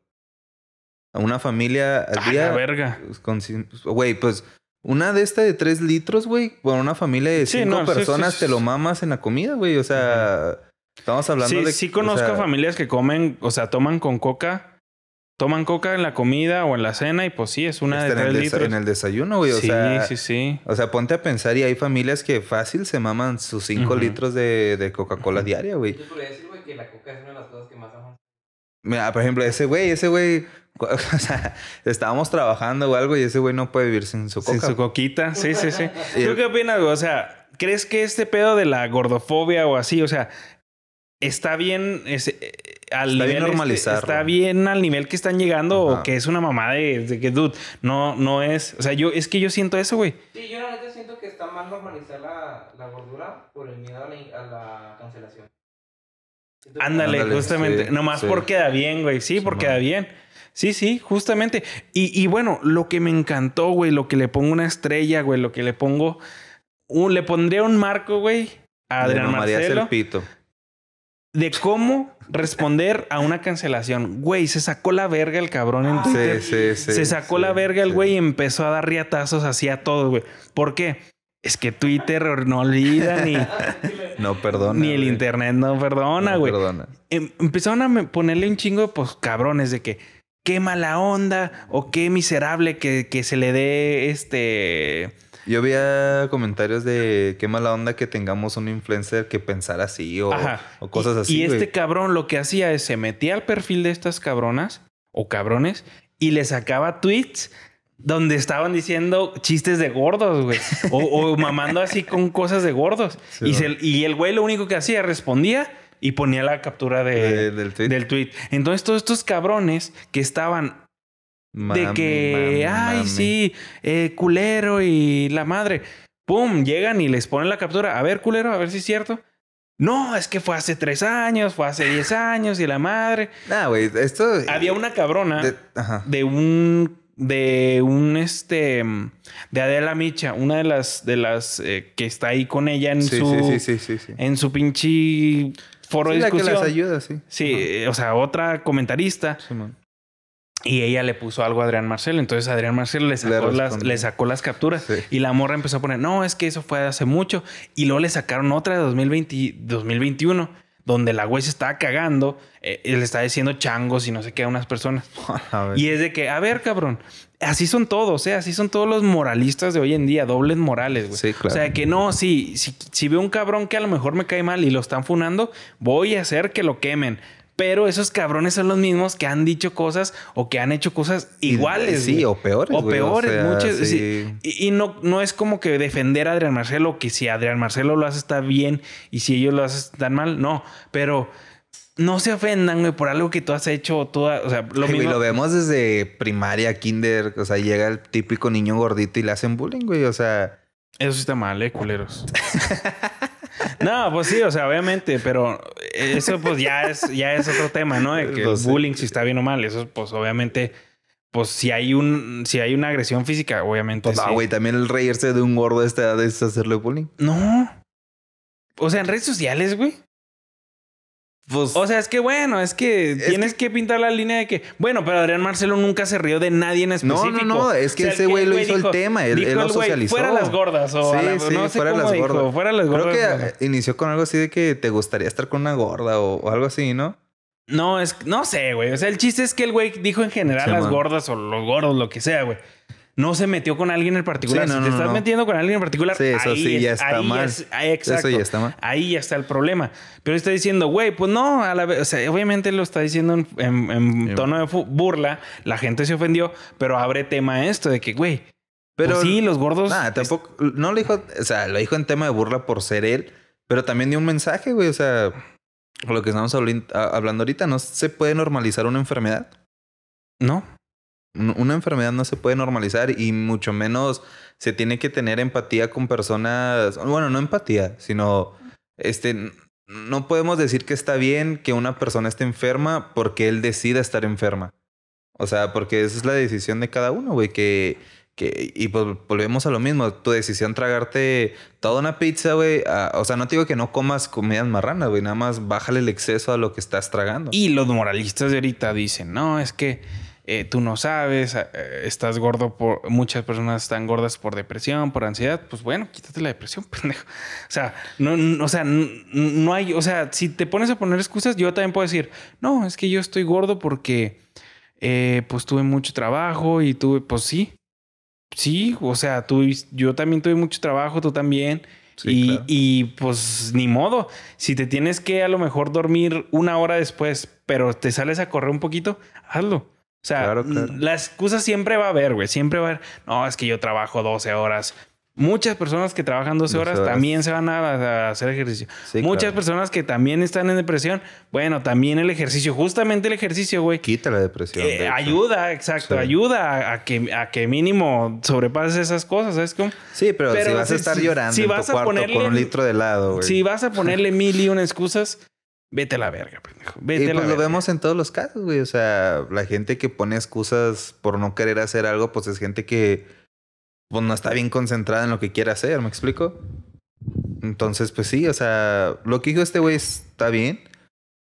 Una familia al A día. la verga. cin- Güey, pues una de esta de 3 litros, güey, por una familia de Sí, 5 no, sí, personas sí, te lo mamas en la comida, güey. O sea, estamos hablando de. sí o conozco sea, familias que comen, o sea, toman con coca, toman coca en la comida o en la cena y pues sí, es una de está en, tres el desa- litros. en el desayuno, güey. O sí, sea, sí, sí. O sea, ponte a pensar y hay familias que fácil se maman sus 5 Ujú. litros de, de Coca-Cola diaria, güey. Yo podría decir, güey, que la coca es una de las cosas que más aman. Mira, por ejemplo, ese güey, ese güey, (laughs) o sea, estábamos trabajando o algo y ese güey no puede vivir sin su coca. Sin su coquita. Sí, sí, sí. ¿Tú qué opinas, güey? O sea, ¿crees que este pedo de la gordofobia o así, o sea, está bien ese, eh, al Está bien nivel este- está bien al nivel que están llegando Ajá. o que es una mamada de, de que, dude, no, no es. O sea, yo, es que yo siento eso, güey. Sí, yo la neta siento que está mal normalizar la, la gordura por el miedo a la, a la cancelación. Siento Ándale, Ándale, justamente. sí, Nomás sí. porque queda bien, güey. Sí, Sí, porque man. queda bien. Sí, sí, justamente. Y, y bueno, lo que me encantó, güey, lo que le pongo una estrella, güey, lo que le pongo. Un, le pondría un marco, güey, a Adrián Marcelo el pito. De cómo responder a una cancelación. Güey, se sacó la verga el cabrón en Sí, Twitter. sí, sí. se sacó sí, la verga el sí. güey y empezó a dar riatazos así a todos, güey. ¿Por qué? Es que Twitter no olvida ni, (laughs) No perdona. ni el güey. internet no perdona, No güey. perdona. em- empezaron a ponerle un chingo de pues, cabrones de que qué mala onda o qué miserable que, que se le dé este. Yo veía comentarios de qué mala onda que tengamos un influencer que pensara así o, cosas Y- así. Y este cabrón lo que hacía es se metía al perfil de estas cabronas o cabrones y le sacaba tweets donde estaban diciendo chistes de gordos, güey. O, o (laughs) mamando así con cosas de gordos. Sí, y, va. se- y el güey lo único que hacía respondía y ponía la captura de, De- del tweet. del tweet. Entonces todos estos cabrones que estaban de que, mame, ay, mame. sí, eh, culero y la madre. Pum, llegan y les ponen la captura. A ver, culero, a ver si es cierto. No, es que fue hace tres años, fue hace diez años y la madre. Nah, güey, esto. Había una cabrona de- Ajá. de un, de un, este, de Adela Micha, una de las, de las eh, que está ahí con ella en Sí, su, sí, sí, en su pinche foro de la que discusión. las ayuda, sí. Sí, eh, o sea, otra comentarista. Sí, man. Y ella le puso algo a Adrián Marcelo. Entonces Adrián Marcelo le sacó, las, le sacó las capturas. Sí. Y la morra empezó a poner, no, es que eso fue hace mucho. Y luego le sacaron otra de 2020, 2021, donde la güey se estaba cagando. eh, y le estaba diciendo changos y no sé qué a unas personas. (laughs) A. Y es de que, a ver, cabrón, así son todos, ¿eh? Así son todos los moralistas de hoy en día, dobles morales, güey. Sí, claro. O sea, que no, si, si, si veo un cabrón que a lo mejor me cae mal y lo están funando, voy a hacer que lo quemen. Pero esos cabrones son los mismos que han dicho cosas o que han hecho cosas iguales. Sí, güey. o peores. O güey, peores, sea, muchas. sí. Y, y no, no es como que defender a Adrián Marcelo, que si Adrián Marcelo lo hace está bien y si ellos lo hacen están mal, no. Pero no se ofendan, güey, por algo que tú has hecho. Toda, o sea, lo Ay, güey, mismo. lo vemos desde primaria, kinder. O sea, llega el típico niño gordito y le hacen bullying, güey. O sea, Eso sí está mal, eh, culeros. (laughs) no, pues sí, o sea, obviamente, pero eso pues ya es, ya es otro tema, ¿no? De que Pues el bullying si está bien o mal. Eso, pues obviamente, pues si hay un, si hay una agresión física, obviamente. pues, sí. no, güey, también el reírse de un gordo de esta edad es hacerle bullying. No. O sea, en redes sociales, güey. Pues, O sea, es que bueno, es que Es tienes que... pintar la línea de que, bueno, pero Adrián Marcelo nunca se rió de nadie en no, específico. no, no. Es que O sea, ese güey lo hizo dijo- el tema. Él, lo socializó. Fuera las gordas o Sí, la- sí, no sé fuera cómo las dijo, gordas. fuera las Creo gordas. que eh, inició con algo así de que te gustaría estar con una gorda o, o algo así, ¿no? No, es no sé, güey. O sea, el chiste es que el güey dijo en general Sí, las man. gordas o los gordos, lo que sea, güey. No se metió con alguien en particular. Sí, no, si te no, estás no. metiendo con alguien en particular, Sí, eso ahí sí ya es- está ahí mal. es- ahí, exacto. Eso ya está mal. Ahí ya está el problema. Pero está diciendo, güey, pues no, a la vez, o sea, obviamente lo está diciendo en, en- en Sí. tono de burla, la gente se ofendió, pero abre tema esto de que, güey, Pero pues sí, los gordos. Nah, tampoco. No lo dijo. O sea, lo dijo en tema de burla por ser él. Pero también dio un mensaje, güey. O sea, lo que estamos hablando ahorita, no se puede normalizar una enfermedad. No. Un- Una enfermedad no se puede normalizar y mucho menos se tiene que tener empatía con personas. Bueno, no empatía, sino este. No podemos decir que está bien que una persona esté enferma porque él decida estar enferma. O sea, porque esa es la decisión de cada uno, güey. Que, que, y pues volvemos a lo mismo. Tu decisión tragarte toda una pizza, güey. a- O sea, no te digo que no comas comidas marranas, güey. Nada más bájale el exceso a lo que estás tragando. Y los moralistas de ahorita dicen, no, es que eh, tú no sabes, eh, estás gordo por... Muchas personas están gordas por depresión, por ansiedad. Pues bueno, quítate la depresión, (laughs) pendejo. O sea, no, no- o sea, no hay... O sea, si te pones a poner excusas, yo también puedo decir, no, es que yo estoy gordo porque eh, pues tuve mucho trabajo y tuve... Pues sí. Sí, o sea, tú, yo también tuve mucho trabajo, tú también. Sí, y, claro. y, pues ni modo. Si te tienes que a lo mejor dormir una hora después, pero te sales a correr un poquito, hazlo. O sea, Claro, claro. la excusa siempre va a haber, güey. Siempre va a haber. No, es que yo trabajo 12 horas. Muchas personas que trabajan 12 horas, 12 horas. también se van a, a hacer ejercicio. Sí, Muchas claro. personas que también están en depresión, bueno, también el ejercicio, justamente el ejercicio, güey, Quita la depresión. eh, de ayuda, exacto, Sí. ayuda a, a que, a que mínimo sobrepases esas cosas, ¿sabes cómo? Sí, pero, Pero si vas si- a estar llorando si en vas tu a cuarto ponerle- con un litro de helado, güey. Si vas a ponerle mil y una excusas, vete a la verga, pendejo. Vete Y a la pues lo vemos en todos los casos, güey. O sea, la gente que pone excusas por no querer hacer algo, pues es gente que pues, no está bien concentrada en lo que quiere hacer, ¿me explico? Entonces, pues sí, o sea, lo que dijo este güey está bien.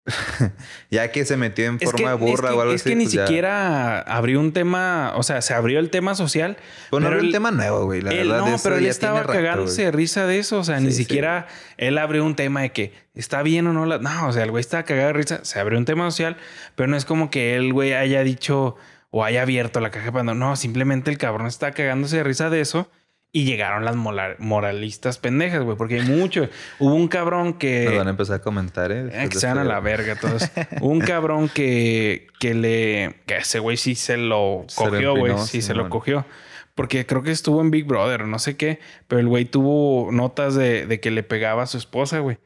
(laughs) ya que se metió en Es forma de que- es burra que- o algo es así. que ni pues siquiera abrió un tema, o sea, se abrió el tema social. Pues no pero era un él- tema nuevo, güey. La él- verdad, no, pero él ya estaba rato, cagándose güey. de risa de eso. O sea, ni sí. siquiera él abrió un tema de que está bien o no. La... No, o sea, el güey estaba cagado de risa. Se abrió un tema social, pero no es como que el güey haya dicho o haya abierto la caja de Pandora. No, simplemente el cabrón está cagándose de risa de eso. Y llegaron las moralistas pendejas, güey, porque hay mucho. Hubo un cabrón que. (laughs) Nos van a empezar a comentar, ¿eh? Eh, que de se van a este- la verga todos. (laughs) Un cabrón que, que le... Que ese güey sí se lo cogió, güey. Sí, se lo cogió. Porque creo que estuvo en Big Brother, no sé qué. Pero el güey tuvo notas de, de que le pegaba a su esposa, güey.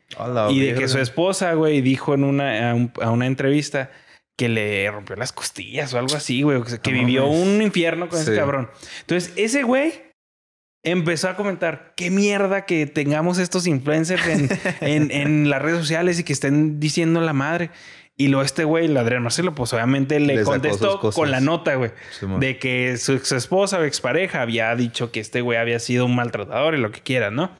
Y de que su esposa, güey, dijo en una, a, un- a una entrevista que le rompió las costillas o algo así, güey. Que No vivió un infierno con ese cabrón. Entonces, ese güey empezó a comentar qué mierda que tengamos estos influencers en, (laughs) en, en las redes sociales y que estén diciendo la madre. Y luego este güey, el Adrián Marcelo, pues obviamente le contestó con la nota, güey. De que su ex esposa o expareja había dicho que este güey había sido un maltratador y lo que quieras, ¿no?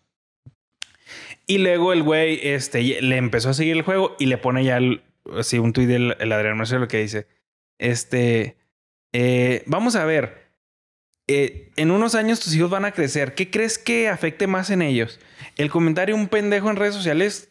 Y luego el güey este, le empezó a seguir el juego y le pone ya el- así un tuit del el Adrián Marcelo que dice: Este, eh, vamos a ver. Eh, en unos años tus hijos van a crecer. ¿Qué crees que afecte más en ellos? El comentario un pendejo en redes sociales,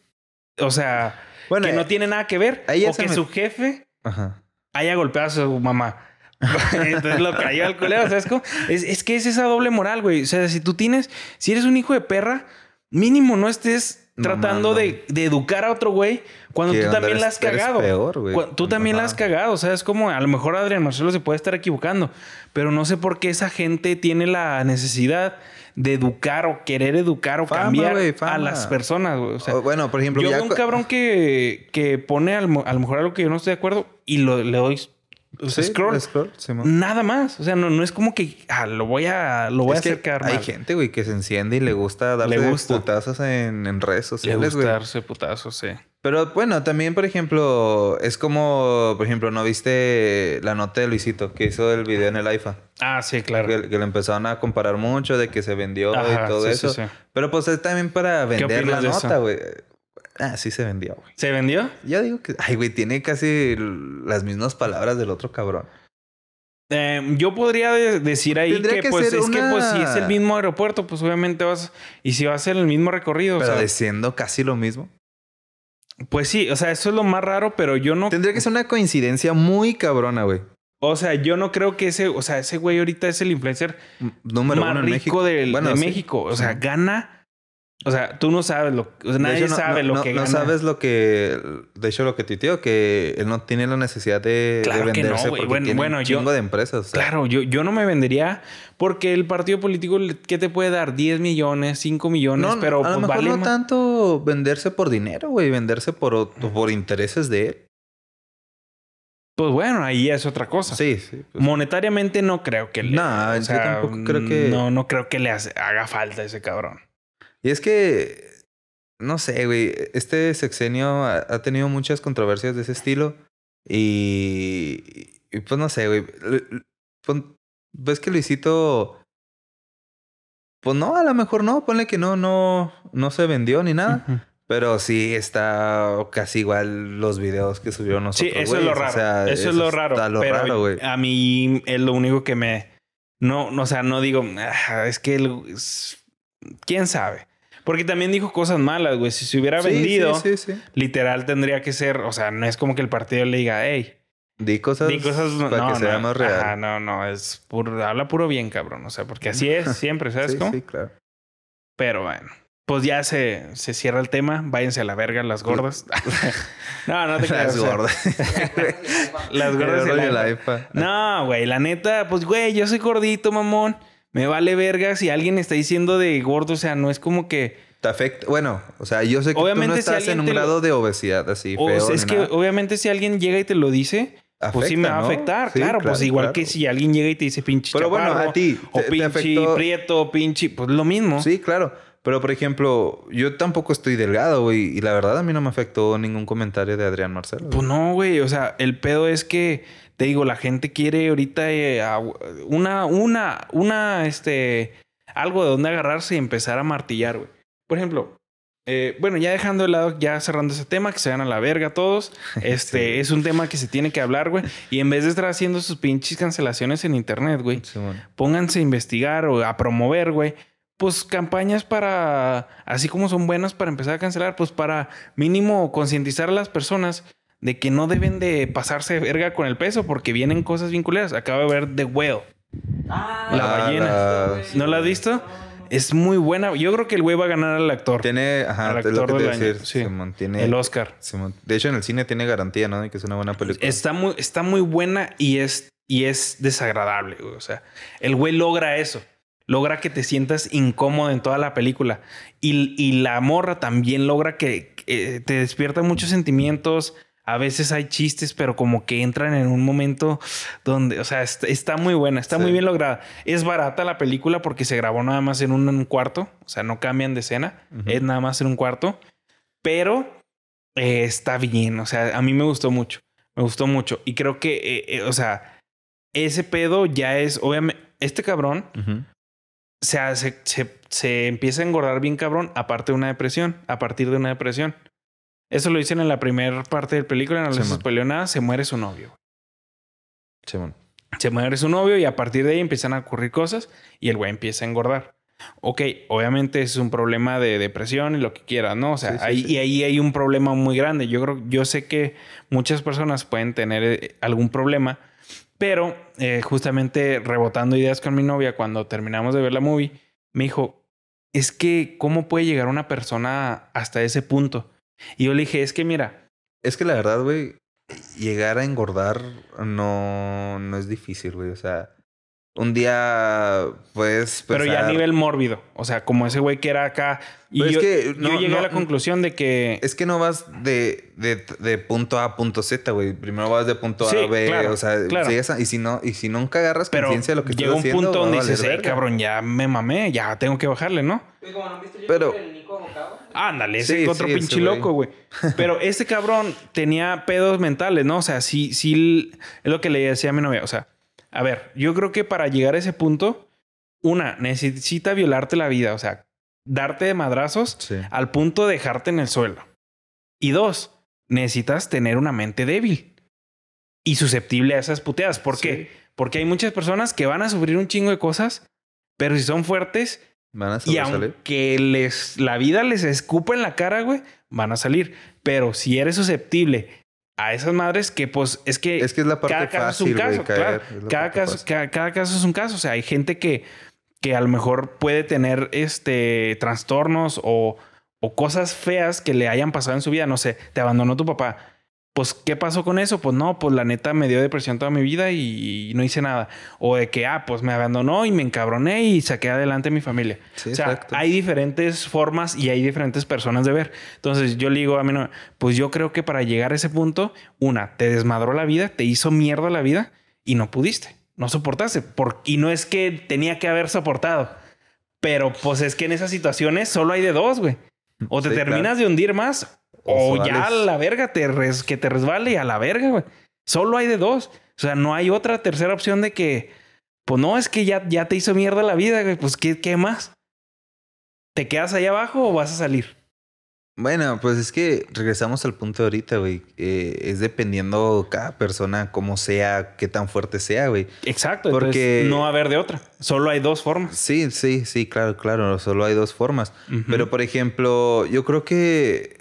o sea, Bueno, que no eh, tiene nada que ver, o que me- su jefe Ajá. haya golpeado a su mamá. (laughs) Entonces lo cayó al culero, ¿sabes cómo? Es, es que es esa doble moral, güey. O sea, si tú tienes, si eres un hijo de perra, mínimo no estés tratando de, de educar a otro güey cuando Que tú también la has cagado. peor, güey. Cu- Tú también la has cagado. O sea, es como a lo mejor Adrián Marcelo se puede estar equivocando, pero no sé por qué esa gente tiene la necesidad de educar o querer educar o Fama, cambiar a las personas, güey. O sea, O, bueno, por ejemplo, yo ya veo un cabrón que, que pone a lo, a lo mejor algo que yo no estoy de acuerdo y lo, le doy o sea, Sí, scroll. Nada más. O sea, no, no es como que ah, lo voy a, lo voy Es a quedar hay mal. gente, güey, que se enciende y le gusta darle Le gusta. putazos en, en redes Le sociales, gusta güey. darse putazos, sí. Pero bueno, también, por ejemplo, es como, por ejemplo, ¿no viste la nota de Luisito que hizo el video en el IFA? Ah, sí, claro. Que, que le empezaron a comparar mucho de que se vendió Ajá, y todo sí, eso. Pero pues es también para vender la nota, güey. Ah, sí se vendió, güey. ¿Se vendió? Yo digo que, ay, güey, tiene casi las mismas palabras del otro cabrón. Eh, yo podría de- decir ahí Tendría que, que pues es que pues si es el mismo aeropuerto, pues obviamente vas y si va a ser el mismo recorrido, o Pero sea, diciendo casi lo mismo. pues sí, o sea, eso es lo más raro, pero yo no Tendría que ser una coincidencia muy cabrona, güey. O sea, yo no creo que ese, o sea, ese güey ahorita es el influencer Número más uno en rico México. del- Bueno, de sí. México. O sea, Sí. gana. O sea, tú no sabes lo o sea, nadie hecho, no- sabe no, lo no- que no gana. sabes lo que... De hecho, lo que tuiteó, que él no tiene la necesidad de, Claro que no, venderse güey. porque Bueno, tiene bueno, un yo- de empresas. o sea, Claro, yo, yo no me vendería porque el partido político, ¿qué te puede dar? 10 millones, 5 millones, No, pero a lo pues, mejor vale no tanto venderse por dinero, güey. Venderse por, por intereses de él. Pues bueno, ahí es otra cosa. Sí, sí. pues, Monetariamente no creo que le... No, yo tampoco creo que- No, no creo que le haga falta ese cabrón. Y es que, no sé, güey, este sexenio ha, ha tenido muchas controversias de ese estilo. Y, y, pues no sé, güey. Ves que Luisito, pues no, a lo mejor no, ponle que no, no, no se vendió ni nada. Pero sí está casi igual los videos que Sí, nosotros. eso es lo raro. O sea, eso, es lo raro. Está lo pero raro, güey. A mí es lo único que me... No, no, o sea, no digo... "Ah, es que... el- es- ¿Quién sabe? Porque también dijo cosas malas, güey. Si se hubiera Sí, vendido, Sí, sí, literal tendría que ser... O sea, no es como que el partido le diga, hey, Di cosas, Di cosas para no, que sea no, más real. Ajá, no, no, es puro, habla puro bien, cabrón. O sea, porque así es (laughs) siempre, ¿sabes cómo? sí, claro. Pero bueno, pues ya se, se cierra el tema. Váyanse a la verga las gordas. (laughs) no, no te (laughs) creas. Las sea, gordas. Las gordas y la- la. No, güey, la neta, pues güey, yo soy gordito, mamón. Me vale verga si alguien está diciendo de gordo, o sea, no es como que... Te afecta. Bueno, o sea, yo sé que Obviamente, tú si no estás alguien en un lo- grado de obesidad así o feo. sea, es que nada. obviamente si alguien llega y te lo dice, pues sí me va a afectar. Sí, claro, pues igual claro. que si alguien llega y te dice pinche Pero bueno, a ti, O te- te pinche afectó- prieto, pinche... Pues lo mismo. Sí, claro. Pero, por ejemplo, yo tampoco estoy delgado, güey. Y la verdad, a mí no me afectó ningún comentario de Adrián Marcelo. Pues no, güey. O sea, el pedo es que, te digo, la gente quiere ahorita eh, una, una, una, este, algo de donde agarrarse y empezar a martillar, güey. Por ejemplo, eh, bueno, ya dejando de lado, ya cerrando ese tema, que se van a la verga todos. (laughs) Este, Sí. es un tema que se tiene que hablar, güey. Y en vez de estar haciendo sus pinches cancelaciones en internet, güey, pónganse a investigar o a promover, güey. Pues campañas para, así como son buenas para empezar a cancelar, pues para mínimo concientizar a las personas de que no deben de pasarse de verga con el peso porque vienen cosas vinculeras. Acabo de ver The Whale. Ah, La Ah, ballena. la- ¿No la has visto? Es muy buena. Yo creo que el güey va a ganar al actor. Tiene, ajá, Al es lo que actor te del iba a año, decir. sí. Simón, tiene, El Oscar. Simón. De hecho, en el cine tiene garantía, ¿no? De que es una buena película. Está muy, está muy buena y es, y es desagradable. güey. O sea, el güey logra eso. Logra que te sientas incómodo en toda la película. Y, y la morra también logra que, que te despierta muchos sentimientos. A veces hay chistes, pero como que entran en un momento donde, o sea, est- está, muy buena, está Sí. muy bien lograda. Es barata la película porque se grabó nada más en un, un cuarto. O sea, no cambian de escena. Es nada más en un cuarto. Pero eh, está bien. O sea, a mí me gustó mucho. Me gustó mucho. Y creo que, eh, eh, o sea, ese pedo ya es, obviamente, este cabrón se, hace- se, se empieza a engordar bien cabrón aparte de una depresión, a partir de una depresión. Eso lo dicen en la primera parte de la película, no les spoileo nada, se muere su novio. Simón. Se muere su novio y a partir de ahí empiezan a ocurrir cosas y el güey empieza a engordar. Ok, obviamente es un problema de depresión y lo que quieras, ¿no? O sea, Sí, sí, ahí, sí. y ahí hay un problema muy grande. Yo creo, yo sé que muchas personas pueden tener eh, algún problema, pero eh, justamente rebotando ideas con mi novia cuando terminamos de ver la movie, me dijo, es que, ¿cómo puede llegar una persona hasta ese punto? Y yo le dije, es que mira, Es que la verdad, güey, llegar a engordar no, no es difícil, güey. O sea, un día, pues. pero ya a nivel mórbido, o sea, como ese güey que era acá. Y Pero es yo, que yo no- llegué no- a la conclusión de que... Es que no vas de, de, de punto A a punto Z, güey. Primero vas de punto Sí, A a B. claro, o sea, claro. a- y si no, y si nunca agarras Pero conciencia de lo que llega estás un haciendo. punto va a donde dices, hey, verga". cabrón, ya me mamé, ya tengo que bajarle, ¿no? Como no viste Pero- el Nico. Ándale, ese Sí, otro sí, ese pinche güey. loco, güey. Pero este cabrón tenía pedos mentales, ¿no? O sea, sí, sí, es lo que le decía a mi novia. O sea, a ver, yo creo que para llegar a ese punto, una, necesita violarte la vida, o sea, darte de madrazos Sí. al punto de dejarte en el suelo. Y dos, necesitas tener una mente débil y susceptible a esas puteadas. ¿Por qué? Porque hay muchas personas que van a sufrir un chingo de cosas, pero si son fuertes Van a y aunque les, la vida les escupa en la cara, güey, van a salir. Pero si eres susceptible a esas madres que pues es que, Es que es la parte cada caso fácil, es un caso, caer, claro. caso, cada caso es un caso. O sea, hay gente que, que a lo mejor puede tener este trastornos o, o cosas feas que le hayan pasado en su vida. No sé, te abandonó tu papá. Pues, ¿qué pasó con eso? Pues no, pues la neta me dio depresión toda mi vida y, no hice nada. O de que, ah, pues me abandonó y me encabroné y saqué adelante a mi familia. Sí, o sea, exacto. hay diferentes formas y hay diferentes personas de ver. Entonces, yo le digo a mí, no, pues yo creo que para llegar a ese punto, una, te desmadró la vida, te hizo mierda la vida y no pudiste, no soportaste. Por, y no es que tenía que haber soportado, pero pues es que en esas situaciones solo hay de dos, güey. O te Sí, terminas claro. de hundir más, o, O ya a la verga, te res- que te resbale y a la verga, güey. Solo hay de dos. O sea, no hay otra tercera opción de que, pues no, es que ya, ya te hizo mierda la vida, güey. Pues, ¿qué, qué más? ¿Te quedas ahí abajo o vas a salir? Bueno, pues es que regresamos al punto de ahorita, güey. Eh, es dependiendo cada persona, cómo sea, qué tan fuerte sea, güey. Exacto. Porque- no va a haber de otra. Solo hay dos formas. Sí, sí, sí, claro, claro. Solo hay dos formas. Pero, por ejemplo, yo creo que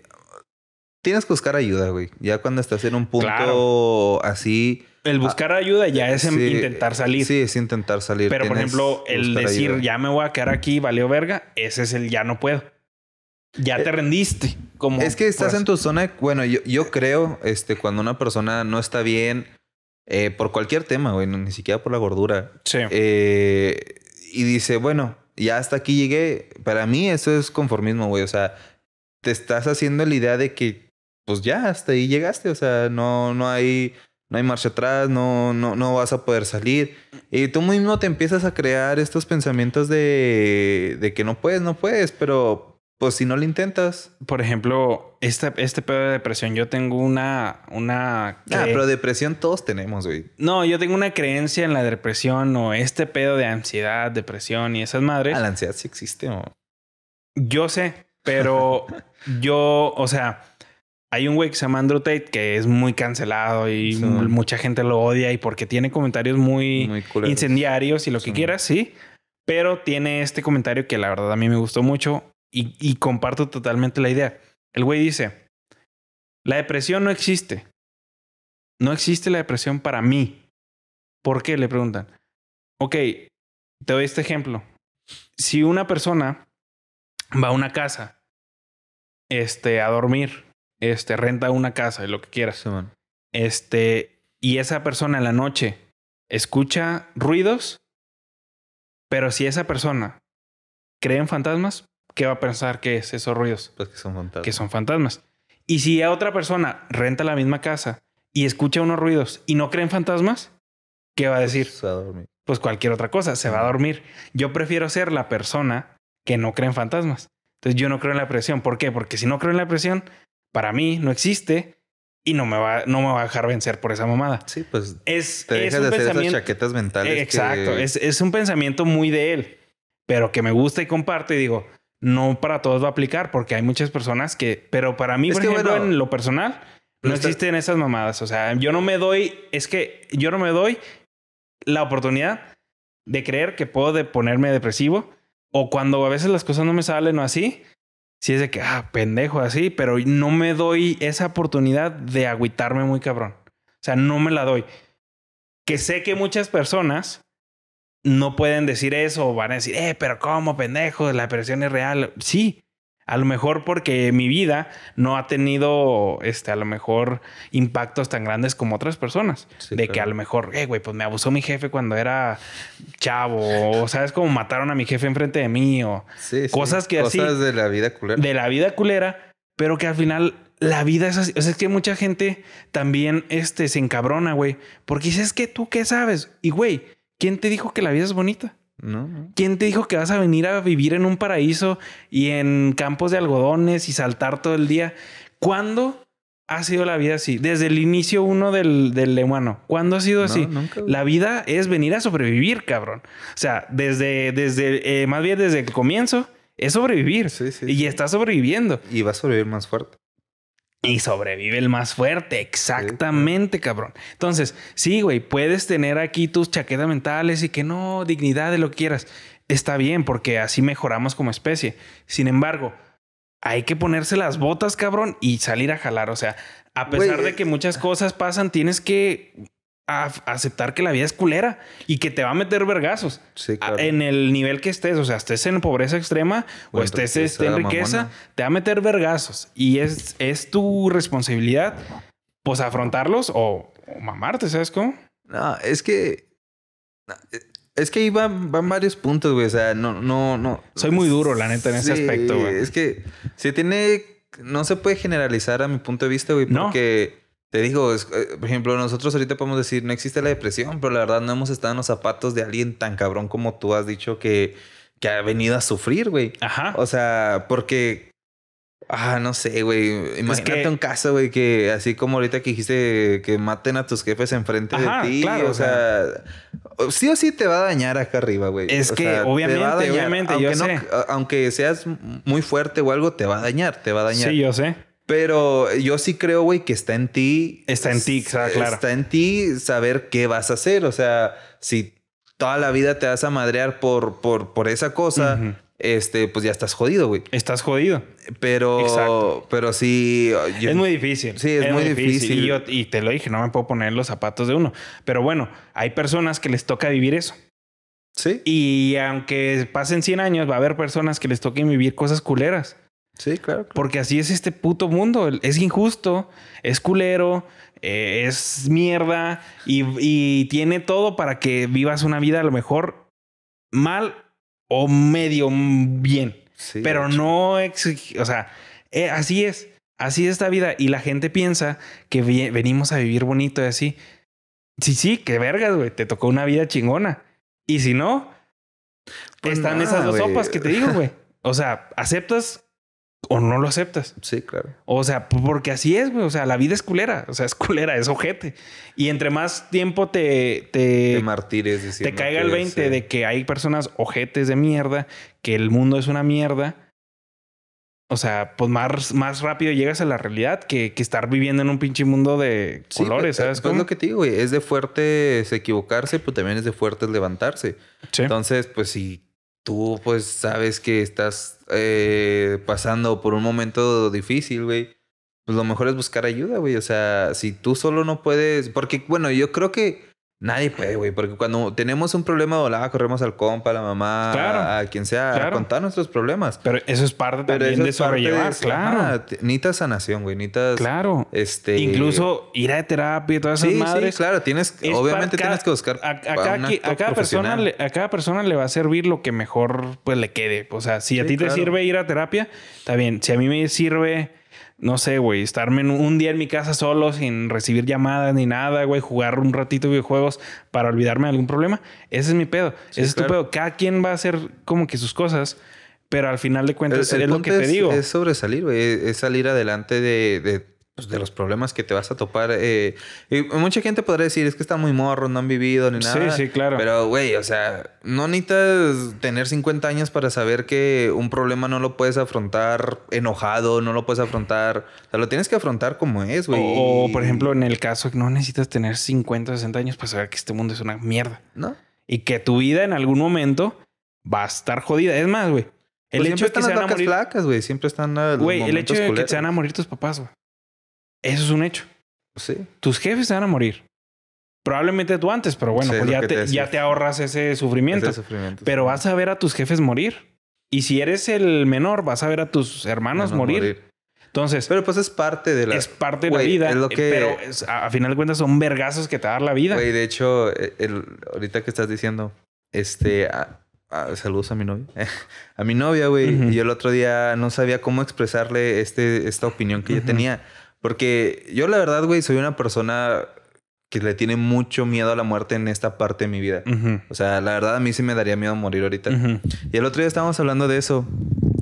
tienes que buscar ayuda, güey. Ya cuando estás en un punto Claro. así. el buscar ayuda ya es em- sí, intentar salir. Sí, es intentar salir. Pero, por ejemplo, el decir ayuda. ya me voy a quedar aquí, valió verga, ese es el ya no puedo. Ya te rendiste. Como Es que estás pues, en tu zona. Bueno, yo, yo creo, este, cuando una persona no está bien eh, por cualquier tema, güey, no- ni siquiera por la gordura. Sí. eh, y dice, bueno, ya hasta aquí llegué. Para mí eso es conformismo, güey. O sea, te estás haciendo la idea de que, pues ya, hasta ahí llegaste. O sea, no, no hay, no hay marcha atrás, no, no, no vas a poder salir. Y tú mismo te empiezas a crear estos pensamientos de, de que no puedes, no puedes, pero pues si no lo intentas. Por ejemplo, este, este pedo de depresión, yo tengo una. una Ah, pero depresión todos tenemos, güey. No, yo tengo una creencia en la depresión o este pedo de ansiedad, depresión y esas madres. Ah, la ansiedad sí existe, ¿no? Yo sé, pero (laughs) yo, o sea, hay un güey que se llama Andrew Tate que es muy cancelado y Sí. mucha gente lo odia y porque tiene comentarios muy, incendiarios y lo que quieras, sí. Pero tiene este comentario que la verdad a mí me gustó mucho y, y comparto totalmente la idea. El güey dice, la depresión no existe. No existe la depresión para mí. ¿Por qué? Le preguntan. Ok, te doy este ejemplo. Si una persona va a una casa, este, a dormir, este, renta una casa y lo que quieras, este, y esa persona en la noche escucha ruidos, pero si esa persona cree en fantasmas, ¿qué va a pensar que es esos ruidos? Pues que son fantasmas. Que son fantasmas. Y si a otra persona renta la misma casa y escucha unos ruidos y no cree en fantasmas, ¿qué va a decir? Se va a dormir. Pues cualquier otra cosa, se va a dormir. Yo prefiero ser la persona que no cree en fantasmas. Entonces yo no creo en la presión. ¿Por qué? Porque si no creo en la presión, para mí no existe y no me va, no me va a dejar vencer por esa mamada. Sí, pues Es, te es dejas un de hacer esas chaquetas mentales. Que- Exacto, es, es un pensamiento muy de él, pero que me gusta y comparto y digo, no para todos va a aplicar porque hay muchas personas que, pero para mí, Es por que, ejemplo, bueno, en lo personal, no no está- existen esas mamadas. O sea, yo no me doy, es que yo no me doy la oportunidad de creer que puedo de ponerme depresivo o cuando a veces las cosas no me salen o así. Si es de que, ah, pendejo, así, pero no me doy esa oportunidad de agüitarme muy cabrón. O sea, no me la doy. Que sé que muchas personas no pueden decir eso o van a decir, eh, pero ¿cómo, pendejo? La depresión es real. Sí, a lo mejor porque mi vida no ha tenido, este, a lo mejor impactos tan grandes como otras personas. Sí, de que a lo mejor, eh, güey, pues me abusó mi jefe cuando era chavo. O sabes cómo mataron a mi jefe enfrente de mí o Sí, sí. cosas que así- Cosas de la vida culera. de la vida culera, pero que al final la vida es así. O sea, es que mucha gente también este, se encabrona, güey. Porque dices, que tú qué sabes. Y, güey, ¿quién te dijo que la vida es bonita? No. ¿Quién te dijo que vas a venir a vivir en un paraíso y en campos de algodones y saltar todo el día? ¿Cuándo ha sido la vida así? Desde el inicio uno del, del humano. ¿Cuándo ha sido No, así? nunca. La vida es venir a sobrevivir, cabrón. O sea, desde, desde, eh, más bien desde el comienzo, es sobrevivir. Sí, sí, y sí. está sobreviviendo. Y va a sobrevivir más fuerte. Y sobrevive el más fuerte. Exactamente, cabrón. Entonces, sí, güey, puedes tener aquí tus chaquetas mentales y que no, dignidad de lo que quieras. Está bien, porque así mejoramos como especie. Sin embargo, hay que ponerse las botas, cabrón, y salir a jalar. O sea, a pesar de que muchas cosas pasan, tienes que a- aceptar que la vida es culera y que te va a meter vergazos. Sí, A- claro. En el nivel que estés, o sea, estés en pobreza extrema o, O en estés riqueza este, en riqueza, mamona. te va a meter vergazos. Y es, es tu responsabilidad, pues, afrontarlos o, o mamarte, ¿sabes cómo? No, es que. Es que ahí van, van varios puntos, güey. O sea, no, no, no. Soy muy duro, la neta, en ese aspecto, güey. Es que se tiene. No se puede generalizar a mi punto de vista, güey. No. Te digo, es- eh, por ejemplo, nosotros ahorita podemos decir, no existe la depresión, pero la verdad no hemos estado en los zapatos de alguien tan cabrón como tú has dicho que, que ha venido a sufrir, güey. Ajá. O sea, porque. Ah, no sé, güey. Imagínate que- un caso, güey, que así como ahorita que dijiste que maten a tus jefes enfrente Ajá, de ti. claro, o sea, sí o sí te va a dañar acá arriba, güey. Es O que, sea, te obviamente, va a dañar. obviamente, aunque yo no- sé. Aunque seas muy fuerte o algo, te va a dañar, te va a dañar. Sí, yo sé. Pero yo sí creo, güey, que está en ti. Está en ti, claro. Está en ti saber qué vas a hacer. O sea, si toda la vida te vas a madrear por, por, por esa cosa, este, pues ya estás jodido, güey. Estás jodido. Pero, Exacto. pero sí. yo- es muy difícil. Sí, es muy difícil. Y, yo- y te lo dije, no me puedo poner los zapatos de uno. Pero bueno, hay personas que les toca vivir eso. Sí, Y aunque pasen 100 años, va a haber personas que les toquen vivir cosas culeras. Sí, claro. claro. Porque así es este puto mundo. Es injusto, es culero, eh, es mierda y, y tiene todo para que vivas una vida a lo mejor mal o medio bien. Sí, pero no exig- o sea, eh, así es, así es esta vida y la gente piensa que venimos a vivir bonito y así. Sí, sí, que vergas, güey, te tocó una vida chingona. Y si no, Pues están nada, esas dos sopas que te digo, güey. (laughs) O sea, aceptas o no lo aceptas. Sí, claro. O sea, porque así es, güey. O sea, la vida es culera. O sea, es culera, es ojete. Y entre más tiempo te, te, martires te caiga el 20 sí. de que hay personas ojetes de mierda, que el mundo es una mierda. O sea, pues más, más rápido llegas a la realidad que, que estar viviendo en un pinche mundo de colores, pues, ¿sabes? Pues cómo? lo que te digo, güey. Es de fuertes equivocarse, pero también es de fuertes levantarse. Sí. Entonces, pues si tú pues sabes que estás eh, pasando por un momento difícil, güey, pues lo mejor es buscar ayuda, güey. O sea, si tú solo no puedes, porque bueno, yo creo que nadie puede, güey, porque cuando tenemos un problema de volada, corremos al compa, a la mamá, Claro. a, a quien sea, a contar nuestros problemas. Pero eso es parte también eso de sobrellevar, claro. Te- necesitas sanación, güey. Necesitas, Claro. este... Incluso ir a terapia y todas esas Sí, madres. sí, claro. Tienes, es obviamente tienes que buscar A, a cada, a cada persona le, a cada persona le va a servir lo que mejor pues le quede. O sea, si a Sí, ti te sirve ir a terapia, está bien. Si a mí me sirve, no sé, güey, estarme un día en mi casa solo sin recibir llamadas ni nada, güey, jugar un ratito videojuegos para olvidarme de algún problema, ese es mi pedo. Sí, ese es tu pedo. Cada quien va a hacer como que sus cosas, pero al final de cuentas El- el es lo que te digo. Es sobresalir, güey. Es, es salir adelante de, de, pues, de los problemas que te vas a topar. eh. Y mucha gente podrá decir, es que están muy morros, no han vivido ni Sí, nada. sí, claro. Pero, güey, o sea, no necesitas tener 50 años para saber que un problema no lo puedes afrontar enojado, no lo puedes afrontar. O sea, lo tienes que afrontar como es, güey. O, por ejemplo, en el caso que no necesitas tener 50 o 60 años para saber que este mundo es una mierda. ¿No? y que tu vida en algún momento va a estar jodida. Es más, güey. El Pues hecho siempre de que están se las van a vacas morir. flacas, güey. Siempre están Güey, el hecho de que se van a morir tus papás, güey. Eso es un hecho. Sí. Tus jefes se van a morir. Probablemente tú antes, pero bueno, Sí, pues es ya te, te decía. ya te ahorras ese sufrimiento. Ese sufrimiento. Pero vas a ver a tus jefes morir. Y si eres el menor, vas a ver a tus hermanos Menos morir. Entonces, Pero pues es parte de la... es parte de la vida. es lo que- Pero es- a, a final de cuentas son vergazos que te dar la vida. Güey, de hecho, eh, el, ahorita que estás diciendo, este, a- a- saludos a mi novia, (laughs) a mi novia, güey. Y yo el otro día no sabía cómo expresarle este, esta opinión que yo tenía. Porque yo la verdad, güey, soy una persona que le tiene mucho miedo a la muerte en esta parte de mi vida. O sea, la verdad a mí sí me daría miedo morir ahorita. Y el otro día estábamos hablando de eso.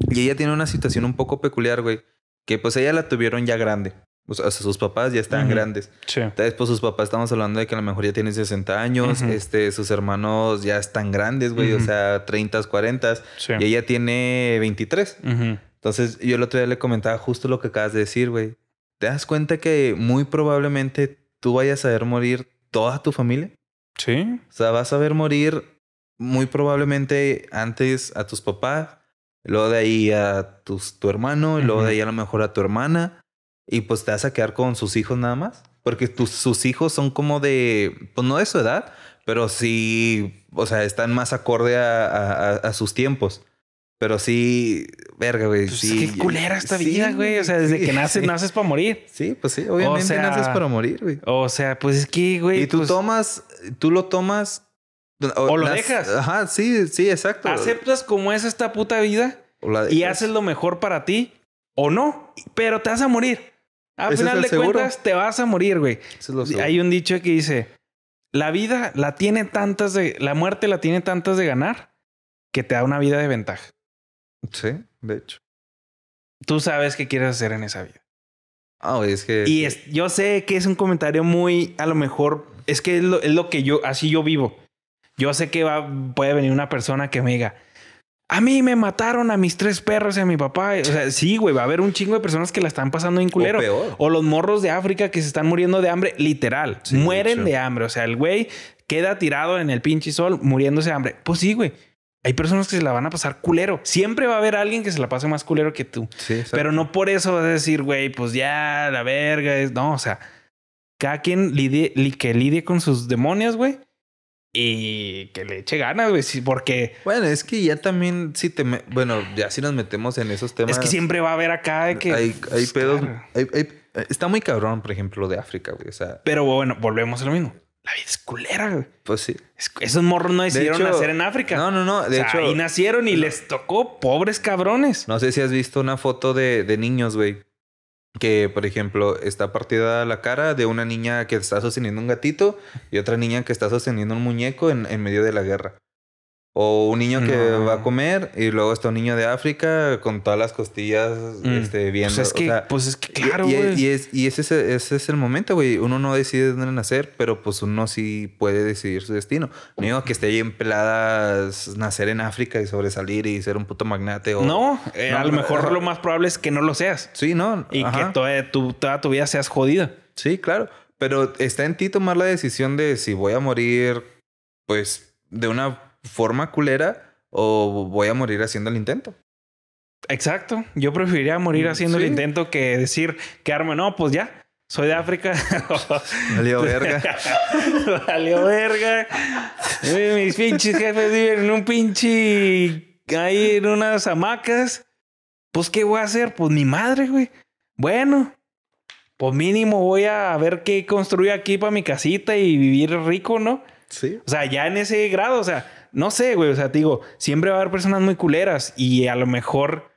Y ella tiene una situación un poco peculiar, güey. Que pues ella la tuvieron ya grande. O sea, sus papás ya estaban Ujú. grandes. Sí. Entonces, pues sus papás estamos hablando de que a lo mejor ya tienen 60 años, este, sus hermanos ya están grandes, güey, o sea, 30, 40 Sí. y ella tiene 23. Ujú. Entonces, yo el otro día le comentaba justo lo que acabas de decir, güey. ¿Te das cuenta que muy probablemente tú vayas a ver morir toda tu familia? Sí. O sea, vas a ver morir muy probablemente antes a tus papás, luego de ahí a tus, tu hermano, y luego de ahí a lo mejor a tu hermana, y pues te vas a quedar con sus hijos nada más. Porque tus, sus hijos son como de, pues no de su edad, pero sí, o sea, están más acorde a, a- a- a sus tiempos. Pero sí, verga, güey. Pues sí, qué culera esta sí, vida, güey. O sea, desde sí, que naces, sí. naces para morir. Sí, pues sí, obviamente sea, naces para morir, güey. O sea, pues es que, güey. Y tú pues, tomas, tú lo tomas. O lo dejas. Ajá, sí, sí, exacto. aceptas como es esta puta vida O la y haces lo mejor para ti o no, pero te vas a morir. Al final de seguro. cuentas, te vas a morir, güey. Es. Hay un dicho que dice: La vida la tiene tantas de. La muerte la tiene tantas de ganar que te da una vida de ventaja. Sí, de hecho. Tú sabes qué quieres hacer en esa vida. Ah, güey, es que. Y es- yo sé que es un comentario muy, a lo mejor, es que es lo, es lo que yo, así yo vivo. Yo sé que va, puede venir una persona que me diga, a mí me mataron a mis tres perros y a mi papá. O sea, sí, güey, va a haber un chingo de personas que la están pasando en culero. O peor. O los morros de África que se están muriendo de hambre, literal. Sí, mueren de hambre. O sea, el güey queda tirado en el pinche sol muriéndose de hambre. Pues sí, güey. Hay personas que se la van a pasar culero. Siempre va a haber alguien que se la pase más culero que tú. Sí. Pero no por eso vas a decir, güey, pues ya, la verga. Es... No, o sea, cada quien lidie, li- que lidie con sus demonios, güey. Y que le eche ganas, güey. sí, porque Bueno, es que ya también, si te. me- Bueno, ya si nos metemos en esos temas. es que siempre va a haber acá de que. Hay, hay pues, pedos. claro. hay- hay- está muy cabrón, por ejemplo, de África, güey. O sea, Pero bueno, volvemos a lo mismo. La vida es culera, güey. pues sí. Es- Esos morros no decidieron hecho, nacer en África. No, no, no. De O sea, hecho, ahí nacieron y les tocó pobres cabrones. no sé si has visto una foto de, de niños, güey. Que, por ejemplo, está partida la cara de una niña que está sosteniendo un gatito y otra niña que está sosteniendo un muñeco en, en medio de la guerra. O un niño que No. va a comer y luego está un niño de África con todas las costillas Mm. este, viendo. Pues es que, o sea, pues es que claro, y, güey. y es, y ese, es, ese es el momento, güey. Uno no decide dónde nacer, pero pues uno sí puede decidir su destino. No digo que esté ahí en peladas nacer en África y sobresalir y ser un puto magnate o... No, eh, No, a lo mejor lo más probable es que no lo seas. Sí, no. Y ajá. que toda tu, toda tu vida seas jodido. Sí, claro. Pero está en ti tomar la decisión de si voy a morir, pues, de una forma culera o voy a morir haciendo el intento. Exacto. Yo preferiría morir Mm, haciendo el intento que decir, quedarme, no, pues ya, soy de África. (laughs) Valió (laughs) verga. Valió verga. Eh, Mis pinches jefes viven en un pinche. ahí en unas hamacas. Pues, ¿qué voy a hacer? Pues mi madre, güey. Bueno, pues mínimo voy a ver qué construir aquí para mi casita y vivir rico, ¿no? Sí. O sea, ya en ese grado, o sea, no sé, güey. O sea, te digo, siempre va a haber personas muy culeras y a lo mejor.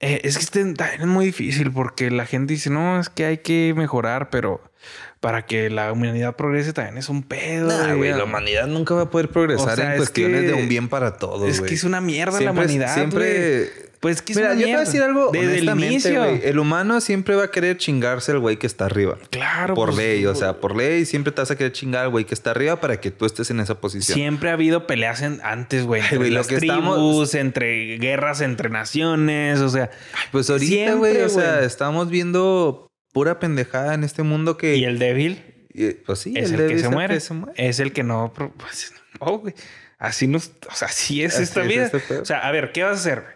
eh, es que este- también es muy difícil porque la gente dice, no, es que hay que mejorar, pero para que la humanidad progrese también es un pedo. Nah, güey, la humanidad nunca va a poder progresar O sea, en es cuestiones que- de un bien para todos, es güey. que es una mierda la humanidad. Siempre... güey. Pues que es Mira, una yo te voy a decir algo Desde el inicio. El humano siempre va a querer chingarse al güey que está arriba. Claro. por pues, ley, o sea, por ley siempre te vas a querer chingar al güey que está arriba para que tú estés en esa posición. Siempre ha habido peleas en- antes, güey. Ay, Entre lo que tribus, estamos- entre guerras entre naciones. O sea, Pues ahorita, güey, o sea, estamos viendo pura pendejada en este mundo que... y el débil y- pues sí, es el, que se, muere. se muere. Es el que no. Pues, no, güey. Así nos. O sea, así es Así esta es vida. este o sea, a ver, ¿qué vas a hacer?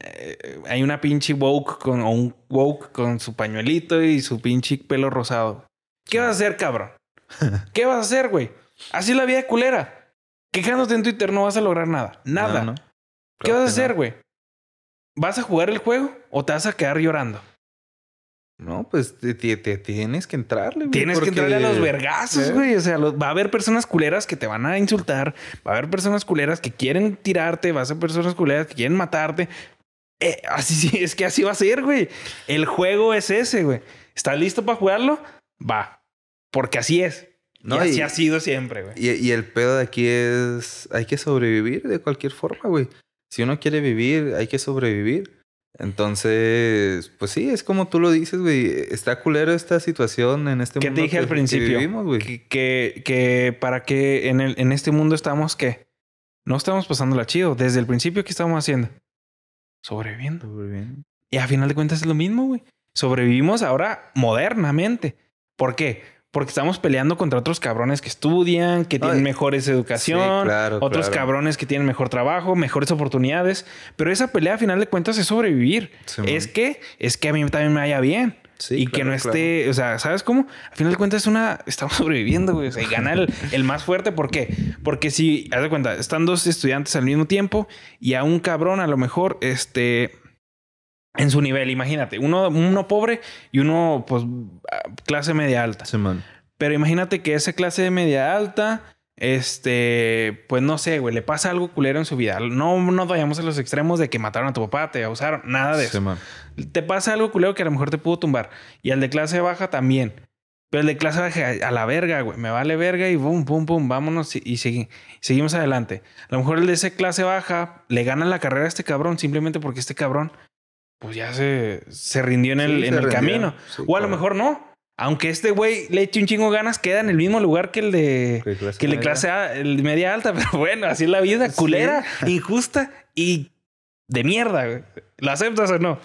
Eh, hay una pinche woke con, o un woke con su pañuelito y su pinche pelo rosado. ¿Qué vas a hacer, cabrón? (laughs) ¿Qué vas a hacer, güey? Así es la vida culera. Quejándote en Twitter no vas a lograr nada. Nada. No, no. ¿Qué vas a hacer, no. güey? ¿Vas a jugar el juego o te vas a quedar llorando? No, pues te, te- te tienes que entrarle, güey, Tienes porque- que entrarle a los vergazos, ¿Eh? güey. O sea, va a haber personas culeras que te van a insultar. Va a haber personas culeras que quieren tirarte. Va a ser personas culeras que quieren matarte. Eh, así (laughs) sí, es que así va a ser, güey. El juego es ese, güey. ¿Estás listo para jugarlo? Va. Porque así es. No, y así y- ha sido siempre, güey. Y, y el pedo de aquí es... Hay que sobrevivir de cualquier forma, güey. Si uno quiere vivir, hay que sobrevivir. Entonces, pues sí, es como tú lo dices, güey. Está culero esta situación en este ¿Qué mundo te dije que- al que principio? vivimos, güey. que, que, que para que en, el, en este mundo estamos, ¿qué? No estamos pasándola chido. Desde el principio, ¿qué estamos haciendo? Sobreviviendo. Sobreviviendo. Y a final de cuentas es lo mismo, güey. Sobrevivimos ahora modernamente. ¿Por qué? Porque estamos peleando contra otros cabrones que estudian, que tienen Ay, mejores educación, sí, claro, otros claro. cabrones que tienen mejor trabajo, mejores oportunidades. Pero esa pelea, a final de cuentas, es sobrevivir. Sí, es man. que, es que a mí también me vaya bien. Sí, y que no esté, o sea, ¿sabes cómo? Al final de cuentas es una, (laughs) estamos sobreviviendo, güey. O sea, y gana el, (laughs) el más fuerte. ¿Por qué? Porque si, haz de cuenta, están dos estudiantes al mismo tiempo y a un cabrón a lo mejor, este, en su nivel, imagínate, uno, uno pobre y uno, pues, clase media alta. Pero imagínate que esa clase de media alta, este, pues no sé, güey, le pasa algo culero en su vida. No, no vayamos a los extremos de que mataron a tu papá, te abusaron, nada de eso. Te pasa algo culero que a lo mejor te pudo tumbar. Y al de clase baja también. Pero el de clase baja a la verga, güey. Me vale verga y boom, boom, boom, vámonos y, y segui- seguimos adelante. A lo mejor el de esa clase baja le gana la carrera a este cabrón simplemente porque este cabrón, pues ya se, se rindió en el, Sí, en se el rindió. camino. Sí, o a lo mejor no. Aunque este güey le eche un chingo ganas, queda en el mismo lugar que el de, Que clase que el de media. clase A, el media alta. (laughs) Pero bueno, así es la vida, Sí. culera, injusta y de mierda, güey. ¿La aceptas o no?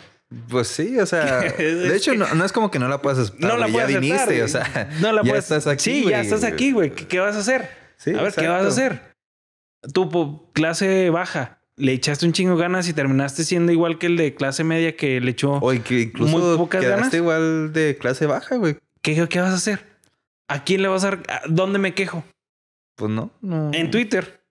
Pues sí, o sea, (laughs) de hecho no, no es como que no la puedas aceptar. No la puedes ya aceptar, viniste, güey. o sea, no la ya puedes- estás aquí. Sí, ya estás aquí, güey. ¿Qué, qué vas a hacer? Sí, a ver, ¿qué vas a hacer? Tú, clase baja, le echaste un chingo ganas y terminaste siendo igual que el de clase media que le echó. Oye, que incluso Muy pocas ganas. igual de clase baja, güey. ¿Qué, ¿Qué vas a hacer? ¿A quién le vas a ¿Dónde me quejo? Pues no, no. En Twitter.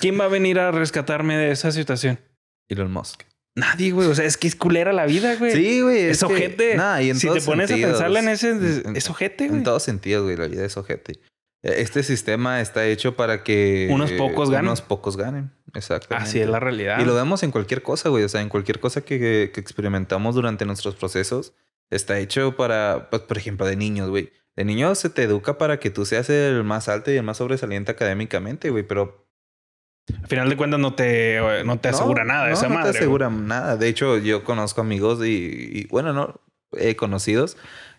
¿Quién va a venir a rescatarme de esa situación? Elon Musk. Nadie, güey. O sea, es que es culera la vida, güey. Sí, güey. Es, que- ojete. Nah, y en si te pones sentidos. a pensarla en ese, es, En- es ojete, güey. En todos sentidos, güey, la vida es ojete. Eh, Este sistema está hecho para que Unos pocos ganen. Unos pocos ganen. Exactamente. Así es la realidad. Y lo vemos en cualquier cosa, güey. O sea, en cualquier cosa que, que experimentamos durante nuestros procesos, está hecho para, pues, por ejemplo, de niños, güey. De niños se te educa para que tú seas el más alto y el más sobresaliente académicamente, güey. Pero Al final de cuentas no te, no te asegura No, nada no, esa no madre. te asegura nada. De hecho, yo conozco amigos y, y, bueno, no, he conocidos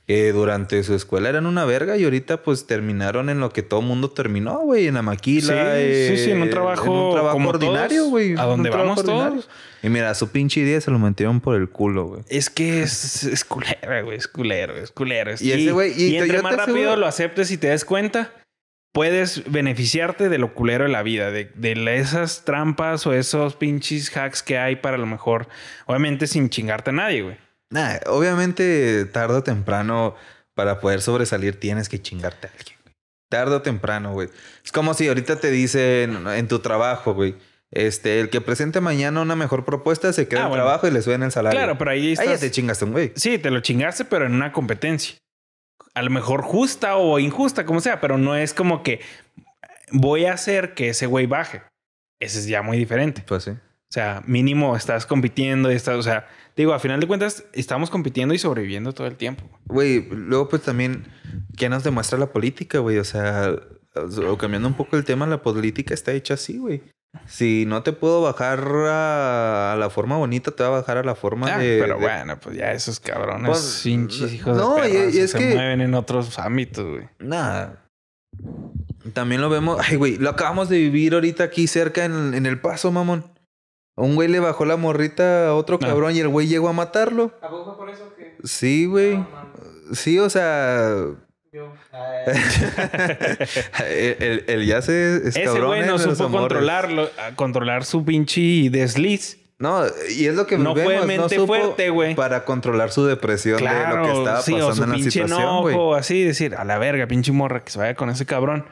que durante su escuela eran una verga y ahorita pues terminaron en lo que todo mundo terminó, güey, en la maquila. Sí, sí, sí, en un eh, trabajo en un trabajo como ordinario, güey. a donde un vamos ordinario. todos. Y mira, su pinche idea se lo metieron por el culo, güey. Es que es, es culero, güey. Es culero, es culero. Es- Y ese güey- y te- entre más rápido lo aceptes y te des cuenta, puedes beneficiarte de lo culero de la vida, de, de esas trampas o esos pinches hacks que hay para a lo mejor, obviamente sin chingarte a nadie, güey. Nah, obviamente, tarde o temprano, para poder sobresalir, tienes que chingarte a alguien. güey. Tarde o temprano, güey. Es como si ahorita te dicen en tu trabajo, güey. Este, el que presente mañana una mejor propuesta se queda Ah, en bueno. trabajo y le suben el salario. Claro, pero ahí Ahí estás... ya te chingaste un güey. Sí, te lo chingaste, pero en una competencia. A lo mejor justa o injusta, como sea, pero no es como que voy a hacer que ese güey baje. Ese es ya muy diferente. Pues sí. O sea, mínimo estás compitiendo y estás, o sea, digo, a final de cuentas estamos compitiendo y sobreviviendo todo el tiempo. Güey, luego pues también, ¿qué nos demuestra la política, güey? O sea, o cambiando un poco el tema, la política está hecha así, güey. Si no te puedo bajar a, a la forma bonita, te va a bajar a la forma Ah, de... pero de- bueno, pues ya esos cabrones, Pues, hijos no, de y- perra, y es se que- mueven en otros ámbitos, güey. Nada. También lo vemos. Ay, güey, lo acabamos de vivir ahorita aquí cerca en, en el paso, mamón. Un güey le bajó la morrita a otro Ah. cabrón y el güey llegó a matarlo. ¿A poco fue por eso que Sí, güey. No, Sí, o sea. yo? (laughs) El, el, el ya se es Ese cabrón, güey no supo amores. controlarlo, controlar su pinche desliz. No, y es lo que No fue vemos, mente supo fuerte, güey. Para controlar su depresión de lo que estaba sí, o pasando su en la pinche situación, güey. enojo, así decir, a la verga, pinche morra, que se vaya con ese cabrón.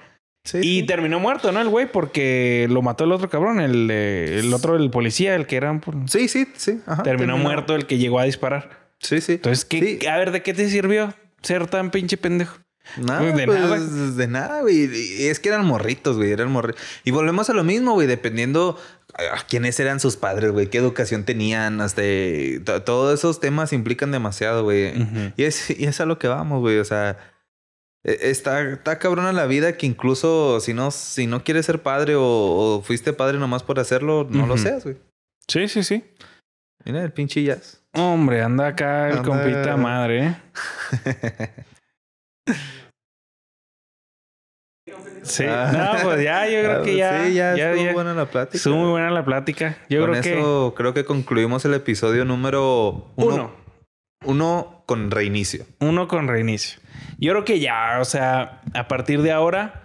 Sí, Y sí. terminó muerto, ¿no? El güey, porque lo mató el otro cabrón, el, el otro, el policía, el que era. por- Sí, sí, sí. ajá, terminó, muerto el que llegó a disparar. Sí, sí. Entonces, ¿qué, Sí. a ver, ¿de qué te sirvió ser tan pinche pendejo? Nada, Pues, de pues, nada. De nada, güey. Es que eran morritos, güey. Eran morritos. Y volvemos a lo mismo, güey. Dependiendo a quiénes eran sus padres, güey. Qué educación tenían. Hasta... to- Todos esos temas implican demasiado, güey. Y, es, y es a lo que vamos, güey. O sea... e- Está, está cabrona la vida que incluso si no, si no quieres ser padre o, o fuiste padre nomás por hacerlo, no lo seas, güey. Sí, sí, sí. Mira el pinche jazz. Hombre, anda acá el Anda- compita madre, ¿eh? (laughs) Sí, Ah. no, pues ya, yo creo que ya. Sí, ya, ya, estuvo ya. buena la plática. Estuvo muy buena la plática. Yo Con creo que. eso creo que concluimos el episodio número uno. Uno. Uno con reinicio. Uno con reinicio. Yo creo que ya, o sea, a partir de ahora,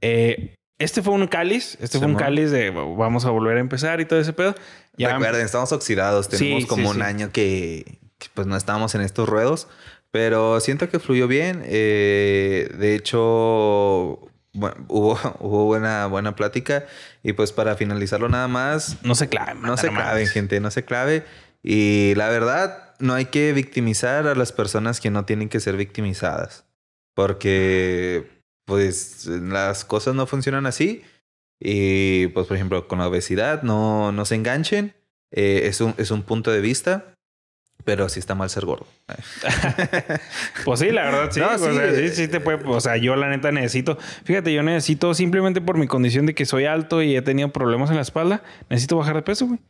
eh, este fue un cáliz, este fue un cáliz de vamos a volver a empezar y todo ese pedo. Ya, Recuerden, estamos oxidados. Tenemos sí, como un año que, que, pues no estábamos en estos ruedos. Pero siento que fluyó bien. Eh, de hecho, bueno, hubo, (laughs) hubo buena, buena plática. Y pues para finalizarlo nada más, no se claven, no se claven, gente, no se clave. Y la verdad, no hay que victimizar a las personas que no tienen que ser victimizadas. Porque, pues, las cosas no funcionan así. Y, pues, por ejemplo, con la obesidad, no, no se enganchen. Eh, es, un, es un punto de vista. Pero sí está mal ser gordo. (laughs) (laughs) Pues sí, la verdad, sí. No, o sí, sea, sí, eh. sí te puede. O sea, yo la neta necesito. Fíjate, yo necesito simplemente por mi condición de que soy alto y he tenido problemas en la espalda, necesito bajar de peso, güey.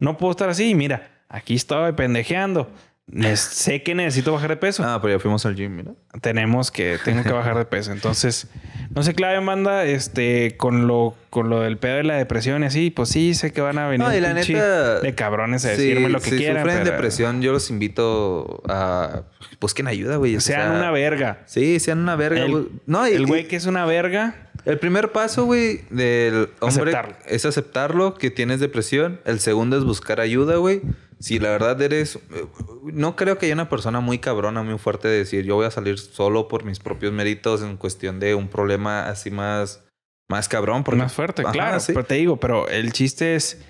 No puedo estar así. Mira, aquí estaba pendejeando. (laughs) Sé que necesito bajar de peso. Ah, pero ya fuimos al gym, mira. Tenemos que, tengo que bajar de peso. Entonces, no se claven, banda, este, con lo, con lo del pedo de la depresión y así, pues sí, sé que van a venir No, y un la pinche neta, de cabrones a Si- decirme lo que si quieran. sufren pero depresión, yo los invito a... Busquen ayuda, güey. o Sean sea, una verga. Sí, sean una verga. El- no, y- El güey que es una verga, El primer paso, güey, del hombre Aceptarlo. es aceptarlo que tienes depresión. El segundo es buscar ayuda, güey. Si la verdad eres... eh, No creo que haya una persona muy cabrona, muy fuerte de decir yo voy a salir solo por mis propios méritos en cuestión de un problema así más... Más cabrón. Porque, más fuerte, Ajá, claro. sí. Pero te digo, pero el chiste es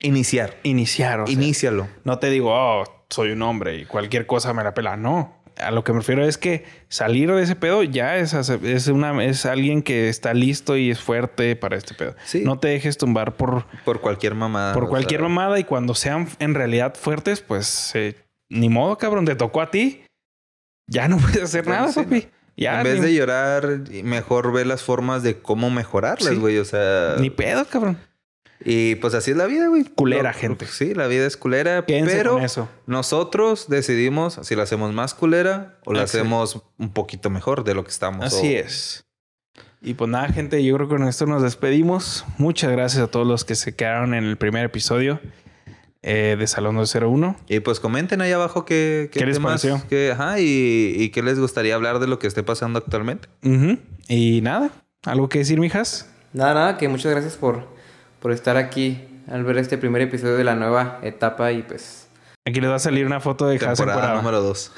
Iniciar. iniciar. O sea, Inícialo. no te digo, oh, soy un hombre y cualquier cosa me la pela. No. A lo que me refiero es que salir de ese pedo ya es, es, una, es alguien que está listo y es fuerte para este pedo. Sí. No te dejes tumbar por, Por cualquier mamada. por cualquier sea, mamada y cuando sean en realidad fuertes, pues eh, ni modo, cabrón, te tocó a ti. Ya no (laughs) puedes hacer nada, sí, papi. Ya en vez ni, de llorar, mejor ve las formas de cómo mejorarlas, güey. O sea... ni pedo, cabrón. Y pues así es la vida, güey. Culera, Lo- gente. Sí, la vida es culera. Quédense pero con eso. nosotros decidimos si la hacemos más culera o la hacemos un poquito mejor de lo que estamos. Así o- es. Y pues nada, gente, yo creo que con esto nos despedimos. Muchas gracias a todos los que se quedaron en el primer episodio eh, de Salón 201. Y pues comenten ahí abajo qué, ¿Qué les temas- pareció? qué- ajá, y, y qué les gustaría hablar de lo que esté pasando actualmente. Ujú. Y nada, ¿algo que decir, mijas? Nada, nada, que muchas gracias por, por estar aquí al ver este primer episodio de la nueva etapa y pues... Aquí les va a salir una foto de Haas Temporada encuerado. número 2.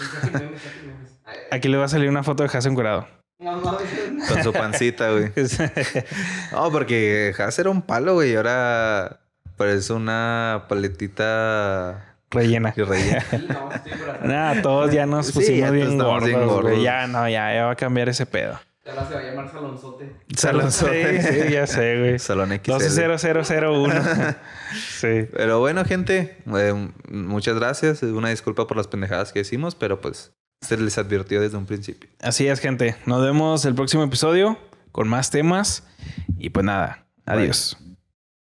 Aquí les va a salir una foto de Haas encuerado. Con su pancita, güey. (laughs) No, porque Haas era un palo, güey. y Ahora parece una paletita Rellena. y rellena. (laughs) Nada, todos ya nos Sí, pusimos ya bien estamos gordos, bien gordos. güey. Ya no, ya, ya va a cambiar ese pedo. Ahora se va a llamar Salonzote. Salón, sí, sí, ya sé, güey. Salón XL. 120001. (laughs) sí. Pero bueno, gente, eh, muchas gracias. Una disculpa por las pendejadas que hicimos, pero pues se les advirtió desde un principio. Así es, gente. Nos vemos el próximo episodio con más temas. Y pues nada, adiós.